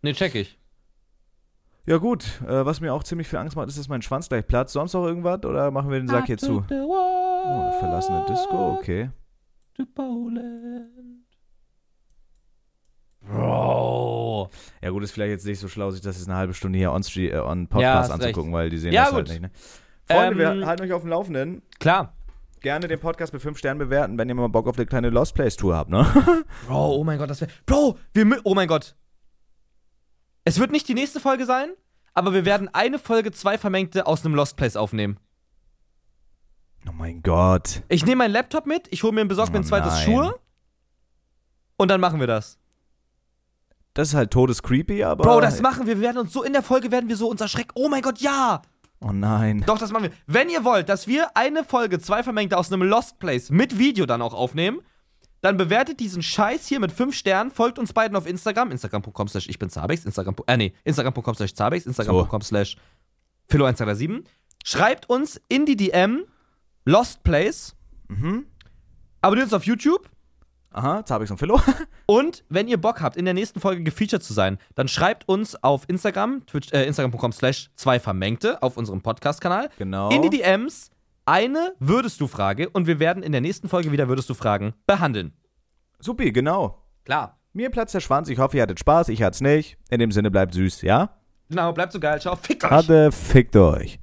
Nee, check ich. Ja gut, äh, was mir auch ziemlich viel Angst macht, ist, dass mein Schwanz gleich platzt. Sonst noch irgendwas? Oder machen wir den Sack hier zu? Oh, eine verlassene Disco, okay. To Poland. Bro. Ja gut, ist vielleicht jetzt nicht so schlau, sich das jetzt eine halbe Stunde hier on, Street, äh, on Ja, Podcast hast anzugucken, weil die sehen Ja, das halt gut. nicht. Ne? Freunde, Ähm, wir halten euch auf dem Laufenden. Klar. Gerne den Podcast mit 5 Sternen bewerten, wenn ihr mal Bock auf eine kleine Lost Place Tour habt, ne? Bro, oh mein Gott, das wäre. Bro, wir. Oh mein Gott. Es wird nicht die nächste Folge sein, aber wir werden eine Folge zwei Vermengte aus einem Lost Place aufnehmen. Oh mein Gott. Ich nehme meinen Laptop mit, ich hole mir besorgt mir ein Oh zweites nein. Schuhe. Und dann machen wir das. Das ist halt todescreepy, aber. Bro, das machen wir. Wir werden uns so in der Folge werden wir so unser Schreck. Oh mein Gott, ja! Oh nein. Doch, das machen wir. Wenn ihr wollt, dass wir eine Folge, zwei Vermengte aus einem Lost Place mit Video dann auch aufnehmen, dann bewertet diesen Scheiß hier mit fünf Sternen, folgt uns beiden auf Instagram, instagram.com slash ich bin Zabex, Instagram, äh nee, instagram.com slash Zabex, instagram.com slash Philo127. Schreibt uns in die DM Lost Place, Mhm. abonniert uns auf YouTube Aha, Zabix und Philo. und wenn ihr Bock habt, in der nächsten Folge gefeatured zu sein, dann schreibt uns auf Instagram, Twitch, äh, instagram.com slash zwei Vermengte auf unserem Podcast-Kanal genau. in die DMs eine Würdest du Frage und wir werden in der nächsten Folge wieder Würdest du Fragen behandeln. Supi, genau. Klar. Mir platzt der Schwanz. Ich hoffe, ihr hattet Spaß. Ich hat's nicht. In dem Sinne bleibt süß, ja? Genau, bleibt so geil. Ciao. Fickt euch. Hatte, fickt euch.